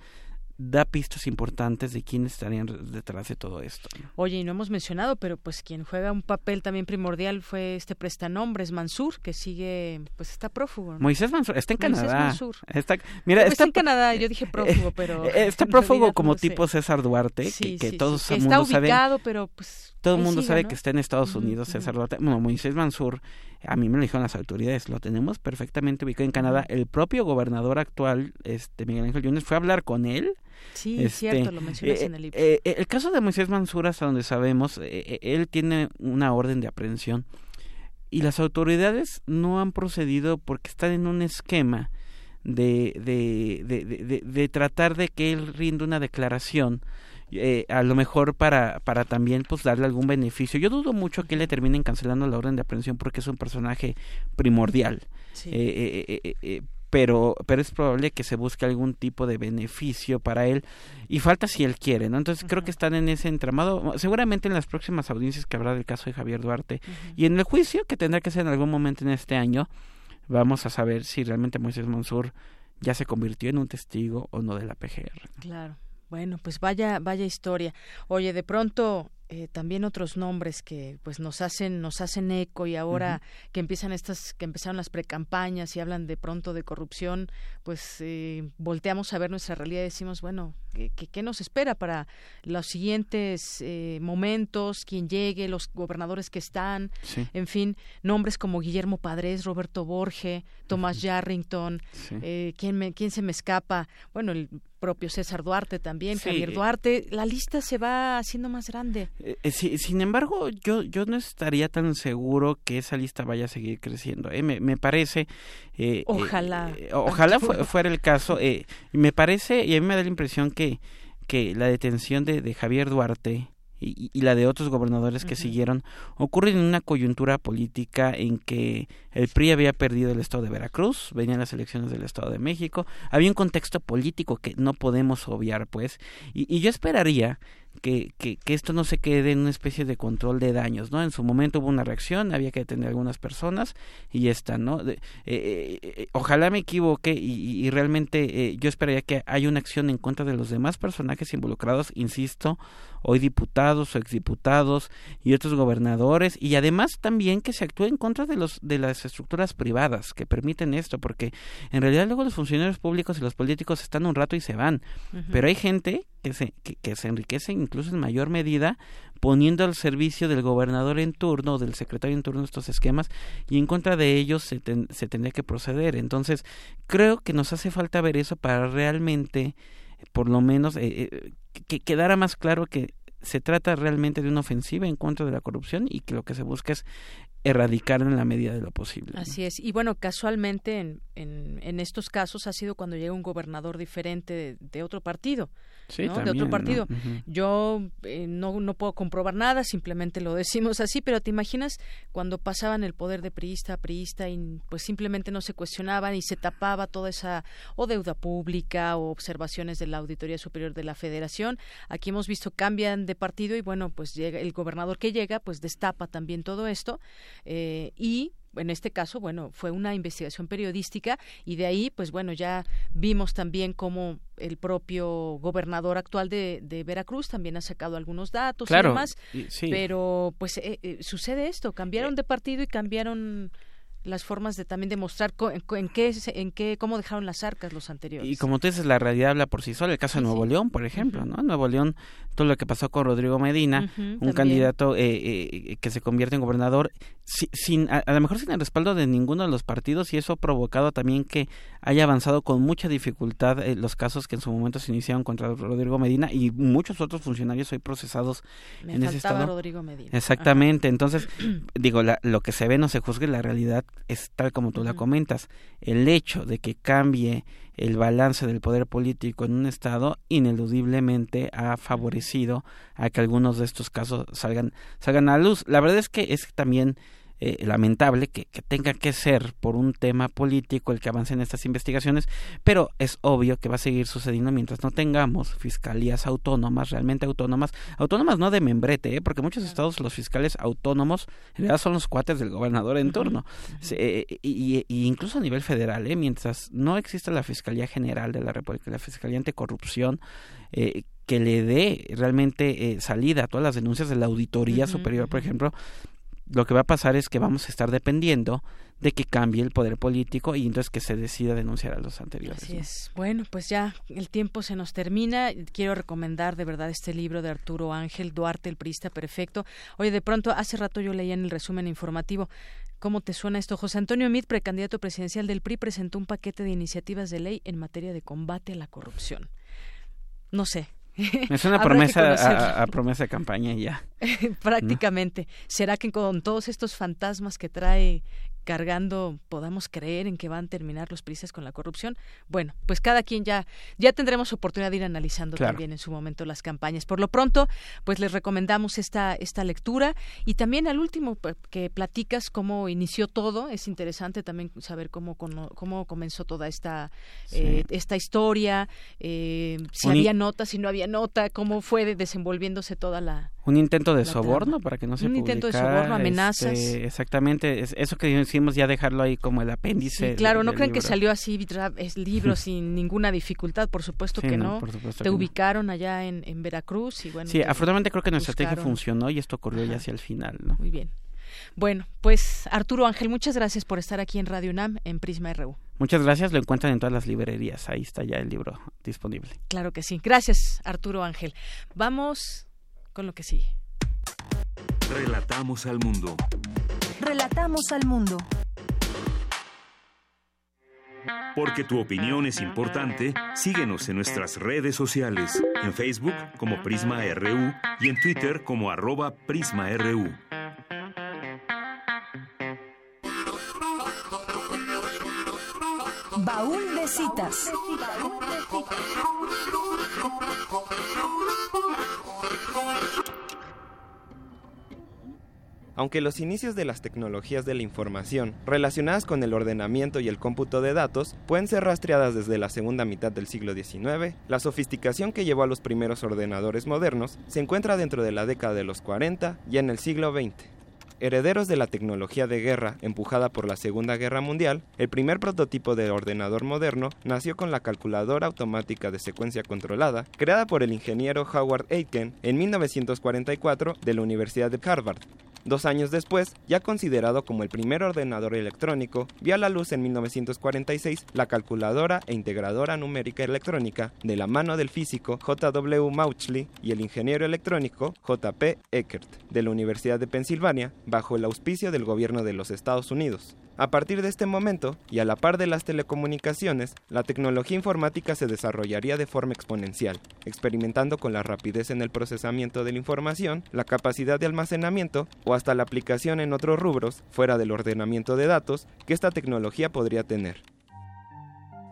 da pistas importantes de quiénes estarían detrás de todo esto. Oye, y no hemos mencionado, pero pues quien juega un papel también primordial fue este prestanombres, Mansur, que sigue, pues está prófugo. Moisés Mansur, está en Canadá. Mansur. Está, mira, está, en Canadá, yo dije prófugo, pero... Eh, está prófugo como tipo César Duarte, que, que todos el mundo está ubicado, pero pues... Todo el mundo sabe que está en Estados Unidos, César Duarte. Bueno, Moisés Mansur, a mí me lo dijeron las autoridades, lo tenemos perfectamente ubicado en Canadá. El propio gobernador actual, este Miguel Ángel Yunes, fue a hablar con él Sí, es este, cierto, lo mencionas eh, en el libro. Eh, eh, el caso de Moisés Mansur, hasta donde sabemos, él tiene una orden de aprehensión y las autoridades no han procedido porque están en un esquema de, de, de, de, tratar de que él rinda una declaración eh, a lo mejor para, para también pues darle algún beneficio. Yo dudo mucho que le terminen cancelando la orden de aprehensión porque es un personaje primordial. Eh, pero, pero es probable que se busque algún tipo de beneficio para él y falta si él quiere, ¿no? Entonces creo que están en ese entramado, seguramente en las próximas audiencias que habrá del caso de Javier Duarte y en el juicio que tendrá que ser en algún momento en este año, vamos a saber si realmente Moisés Mansur ya se convirtió en un testigo o no de la PGR. Claro. Bueno, pues vaya, vaya historia. Oye, de pronto eh, también otros nombres que pues nos hacen nos hacen eco y ahora que empiezan estas que empezaron las precampañas y hablan de pronto de corrupción pues eh, volteamos a ver nuestra realidad y decimos bueno ¿qué, qué, nos espera para los siguientes eh, momentos quién llegue los gobernadores que están en fin nombres como Guillermo Padres Roberto Borge Tomás Yarrington quién me quién se me escapa bueno el propio César Duarte también Javier Duarte la lista se va haciendo más grande eh, eh, sin embargo, yo, yo no estaría tan seguro que esa lista vaya a seguir creciendo. ¿eh? Me, parece... ojalá. ojalá fuera el caso. me parece, y a mí me da la impresión que, que la detención de, de Javier Duarte y, la de otros gobernadores que siguieron ocurren en una coyuntura política en que el PRI había perdido el estado de Veracruz, venían las elecciones del estado de México, había un contexto político que no podemos obviar, pues, y yo esperaría que, que, que, esto no se quede en una especie de control de daños, ¿no? En su momento hubo una reacción, había que detener a algunas personas y ya está, ¿no? Eh, eh, eh, ojalá me equivoque y, y realmente yo esperaría que haya una acción en contra de los demás personajes involucrados, insisto, hoy diputados o exdiputados y otros gobernadores y además también que se actúe en contra de los de las estructuras privadas que permiten esto, porque en realidad luego los funcionarios públicos y los políticos están un rato y se van, pero hay gente que se, que, se enriquece incluso en mayor medida poniendo al servicio del gobernador en turno o del secretario en turno estos esquemas y en contra de ellos se, se tendría que proceder. Entonces, creo que nos hace falta ver eso para realmente, por lo menos, eh, eh, que quedara más claro que se trata realmente de una ofensiva en contra de la corrupción y que lo que se busca es erradicar en la medida de lo posible. Así es. Y bueno, casualmente en, en, estos casos ha sido cuando llega un gobernador diferente de otro partido de otro partido. Yo eh, no, no puedo comprobar nada, simplemente lo decimos así, pero te imaginas cuando pasaban el poder de priista a priista y pues simplemente no se cuestionaban y se tapaba toda esa o deuda pública o observaciones de la Auditoría Superior de la Federación. Aquí hemos visto cambian de partido y bueno, pues llega el gobernador que llega pues destapa también todo esto eh, y en este caso, bueno, fue una investigación periodística y de ahí, pues bueno, ya vimos también cómo el propio gobernador actual de, de Veracruz también ha sacado algunos datos y demás, pero pues eh, eh, sucede esto, cambiaron de partido y cambiaron las formas de también demostrar en, qué en qué cómo dejaron las arcas los anteriores. Y como tú dices la realidad habla por sí sola. El caso de Nuevo León por ejemplo no Nuevo León todo lo que pasó con Rodrigo Medina un candidato eh, eh, que se convierte en gobernador sin a, lo mejor sin el respaldo de ninguno de los partidos y eso ha provocado también que haya avanzado con mucha dificultad eh, los casos que en su momento se iniciaron contra Rodrigo Medina y muchos otros funcionarios hoy procesados en ese estado. Rodrigo Medina. exactamente. Entonces digo lo que se ve no se juzgue la realidad es tal como tú la comentas, el hecho de que cambie el balance del poder político en un estado ineludiblemente ha favorecido a que algunos de estos casos salgan salgan a luz. La verdad es que es también eh, lamentable que, tenga que ser por un tema político el que avancen estas investigaciones, pero es obvio que va a seguir sucediendo mientras no tengamos fiscalías autónomas, realmente autónomas, autónomas no de membrete, ¿eh? porque muchos estados los fiscales autónomos en realidad son los cuates del gobernador en turno, eh, y, incluso a nivel federal, ¿eh? mientras no exista la Fiscalía General de la República, la Fiscalía Anticorrupción, eh, que le dé realmente salida a todas las denuncias de la Auditoría Superior, por ejemplo, lo que va a pasar es que vamos a estar dependiendo de que cambie el poder político y entonces que se decida denunciar a los anteriores. Así es. Bueno, pues ya el tiempo se nos termina. Quiero recomendar de verdad este libro de Arturo Ángel Duarte, el priista perfecto. Oye, de pronto, hace rato yo leía en el resumen informativo ¿Cómo te suena esto? José Antonio Mit, precandidato presidencial del PRI, presentó un paquete de iniciativas de ley en materia de combate a la corrupción. No sé, es una promesa a, promesa de campaña ya. Prácticamente. ¿Será que con todos estos fantasmas que trae cargando podamos creer en que van a terminar los prisas con la corrupción. Bueno, pues cada quien ya ya tendremos oportunidad de ir analizando también en su momento las campañas. Por lo pronto, pues les recomendamos esta esta lectura y también al último que platicas cómo inició todo. Es interesante también saber cómo cómo comenzó toda esta eh, esta historia, eh, si había nota, si no había nota, cómo fue desenvolviéndose toda la un intento de soborno para que no se un intento de soborno amenazas. este, exactamente eso que decimos ya dejarlo ahí como el apéndice claro no creen que salió así es libro sin ninguna dificultad por supuesto que no, te ubicaron allá en, en, Veracruz y bueno sí afortunadamente creo que nuestra estrategia funcionó y esto ocurrió ya hacia el final no muy bien. Bueno, pues Arturo Ángel, muchas gracias por estar aquí en Radio UNAM en Prisma RU. Muchas gracias, lo encuentran en todas las librerías, ahí está ya el libro disponible. Claro que sí. Gracias, Arturo Ángel. Vamos con lo que sigue. Relatamos al mundo. Relatamos al mundo. Porque tu opinión es importante, síguenos en nuestras redes sociales, en Facebook como Prisma RU y en Twitter como arroba PrismaRU. Baúl de citas. Aunque los inicios de las tecnologías de la información relacionadas con el ordenamiento y el cómputo de datos pueden ser rastreadas desde la segunda mitad del siglo XIX, la sofisticación que llevó a los primeros ordenadores modernos se encuentra dentro de la década de los 40 y en el siglo XX. Herederos de la tecnología de guerra empujada por la Segunda Guerra Mundial, el primer prototipo de ordenador moderno nació con la calculadora automática de secuencia controlada, creada por el ingeniero Howard Aiken en 1944 de la Universidad de Harvard. Dos años después, ya considerado como el primer ordenador electrónico, vio a la luz en 1946 la calculadora e integradora numérica electrónica de la mano del físico J.W. Mauchly y el ingeniero electrónico J.P. Eckert de la Universidad de Pensilvania bajo el auspicio del gobierno de los Estados Unidos. A partir de este momento, y a la par de las telecomunicaciones, la tecnología informática se desarrollaría de forma exponencial, experimentando con la rapidez en el procesamiento de la información, la capacidad de almacenamiento o hasta la aplicación en otros rubros, fuera del ordenamiento de datos, que esta tecnología podría tener.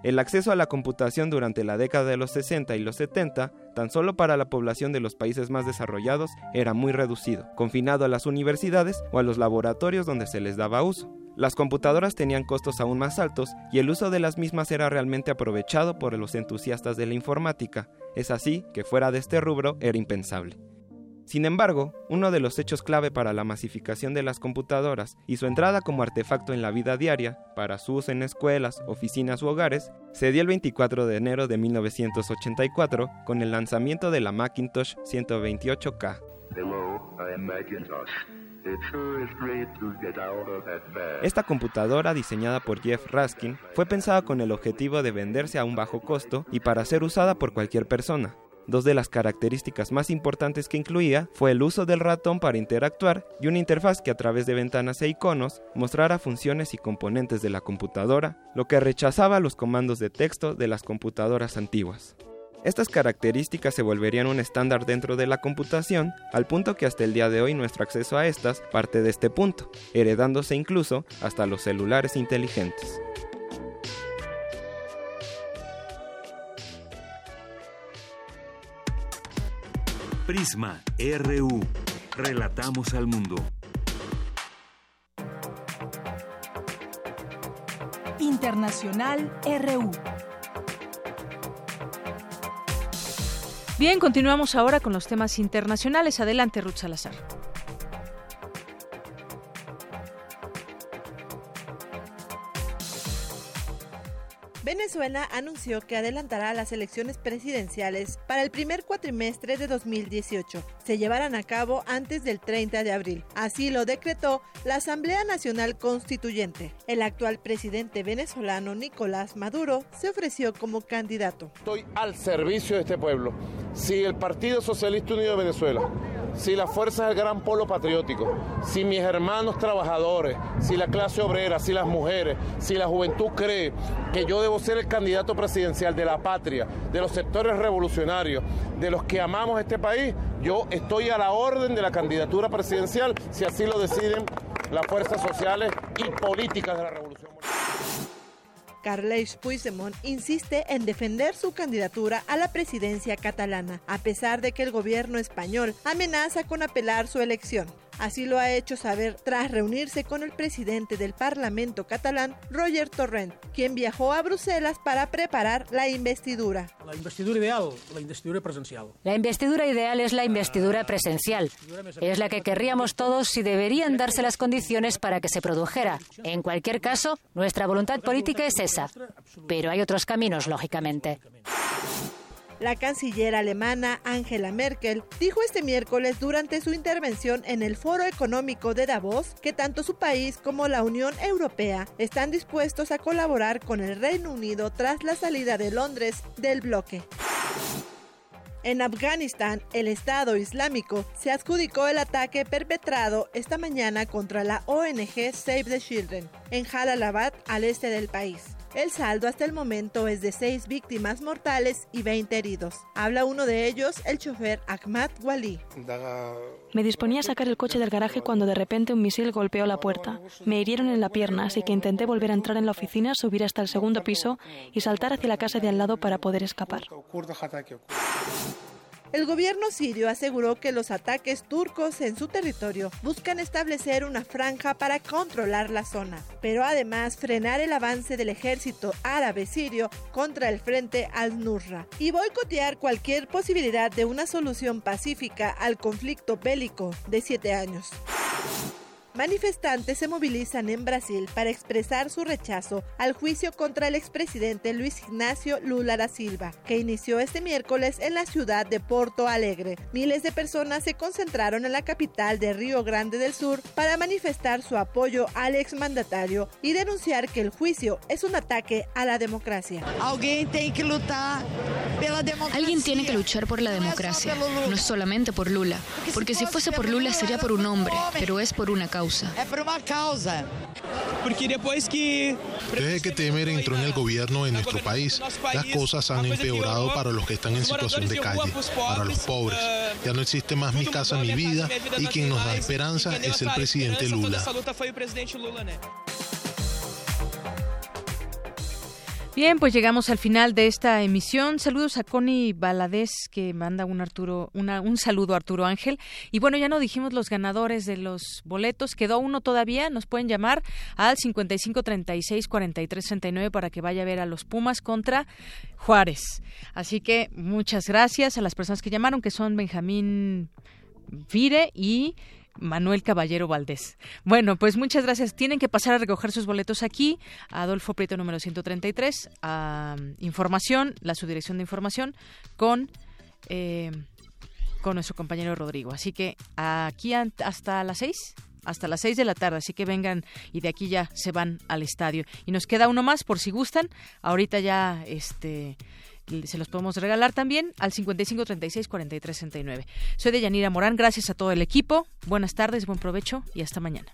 El acceso a la computación durante la década de los 60 y los 70, tan solo para la población de los países más desarrollados, era muy reducido, confinado a las universidades o a los laboratorios donde se les daba uso. Las computadoras tenían costos aún más altos y el uso de las mismas era realmente aprovechado por los entusiastas de la informática. Es así que fuera de este rubro era impensable. Sin embargo, uno de los hechos clave para la masificación de las computadoras y su entrada como artefacto en la vida diaria, para su uso en escuelas, oficinas u hogares, se dio el 24 de enero de 1984 con el lanzamiento de la Macintosh 128K. Esta computadora, diseñada por Jeff Raskin, fue pensada con el objetivo de venderse a un bajo costo y para ser usada por cualquier persona. Dos de las características más importantes que incluía fue el uso del ratón para interactuar y una interfaz que a través de ventanas e iconos mostrara funciones y componentes de la computadora, lo que rechazaba los comandos de texto de las computadoras antiguas. Estas características se volverían un estándar dentro de la computación, al punto que hasta el día de hoy nuestro acceso a estas parte de este punto, heredándose incluso hasta los celulares inteligentes. Prisma RU. Relatamos al mundo. Internacional RU. Bien, continuamos ahora con los temas internacionales. Adelante, Ruth Salazar. Venezuela anunció que adelantará las elecciones presidenciales para el primer cuatrimestre de 2018. Se llevarán a cabo antes del 30 de abril. Así lo decretó la Asamblea Nacional Constituyente. El actual presidente venezolano Nicolás Maduro se ofreció como candidato. Estoy al servicio de este pueblo. Si el Partido Socialista Unido de Venezuela si las fuerzas del gran polo patriótico, si mis hermanos trabajadores, si la clase obrera, si las mujeres, si la juventud cree que yo debo ser el candidato presidencial de la patria, de los sectores revolucionarios, de los que amamos este país, yo estoy a la orden de la candidatura presidencial si así lo deciden las fuerzas sociales y políticas de la revolución. Carles Puigdemont insiste en defender su candidatura a la presidencia catalana, a pesar de que el gobierno español amenaza con apelar su elección. Así lo ha hecho saber tras reunirse con el presidente del Parlamento catalán, Roger Torrent, quien viajó a Bruselas para preparar la investidura. La investidura ideal, la investidura presencial. La investidura ideal es la investidura presencial. Es la que querríamos todos si deberían darse las condiciones para que se produjera. En cualquier caso, nuestra voluntad política es esa. Pero hay otros caminos, lógicamente. La canciller alemana Angela Merkel dijo este miércoles durante su intervención en el Foro Económico de Davos que tanto su país como la Unión Europea están dispuestos a colaborar con el Reino Unido tras la salida de Londres del bloque. En Afganistán, el Estado Islámico se adjudicó el ataque perpetrado esta mañana contra la ONG Save the Children en Jalalabad, al este del país. El saldo hasta el momento es de 6 víctimas mortales y 20 heridos. Habla uno de ellos, el chofer Ahmad Wali. Me disponía a sacar el coche del garaje cuando de repente un misil golpeó la puerta. Me hirieron en la pierna, así que intenté volver a entrar en la oficina, subir hasta el segundo piso y saltar hacia la casa de al lado para poder escapar. El gobierno sirio aseguró que los ataques turcos en su territorio buscan establecer una franja para controlar la zona, pero además frenar el avance del ejército árabe sirio contra el frente al-Nusra y boicotear cualquier posibilidad de una solución pacífica al conflicto bélico de siete años. Manifestantes se movilizan en Brasil para expresar su rechazo al juicio contra el expresidente Luis Ignacio Lula da Silva, que inició este miércoles en la ciudad de Porto Alegre. Miles de personas se concentraron en la capital de Río Grande del Sur para manifestar su apoyo al exmandatario y denunciar que el juicio es un ataque a la democracia. Alguien tiene que luchar Alguien tiene que luchar por la democracia, no solamente por Lula, porque si fuese por Lula sería por un hombre, pero es por una causa. Es por una causa. Porque después que... Desde que Temer entró en el gobierno en nuestro país, las cosas han empeorado para los que están en situación de calle, para los pobres. Ya no existe más mi casa, mi vida, y quien nos da esperanza es el presidente Lula. Bien, pues llegamos al final de esta emisión. Saludos a Connie Baladés, que manda un Arturo, un saludo a Arturo Ángel. Y bueno, ya no dijimos los ganadores de los boletos. Quedó uno todavía. Nos pueden llamar al 55 36 43 69 para que vaya a ver a los Pumas contra Juárez. Así que muchas gracias a las personas que llamaron, que son Benjamín Vire y Manuel Caballero Valdés. Bueno, pues muchas gracias. Tienen que pasar a recoger sus boletos aquí, Adolfo Prieto número 133, a Información, la subdirección de Información, con... Eh, con nuestro compañero Rodrigo. Así que aquí hasta las seis, hasta las seis de la tarde, así que vengan y de aquí ya se van al estadio. Y nos queda uno más por si gustan. Ahorita ya este se los podemos regalar también al 55 36 43 69. Soy de Yanira Morán, gracias a todo el equipo. Buenas tardes, buen provecho y hasta mañana.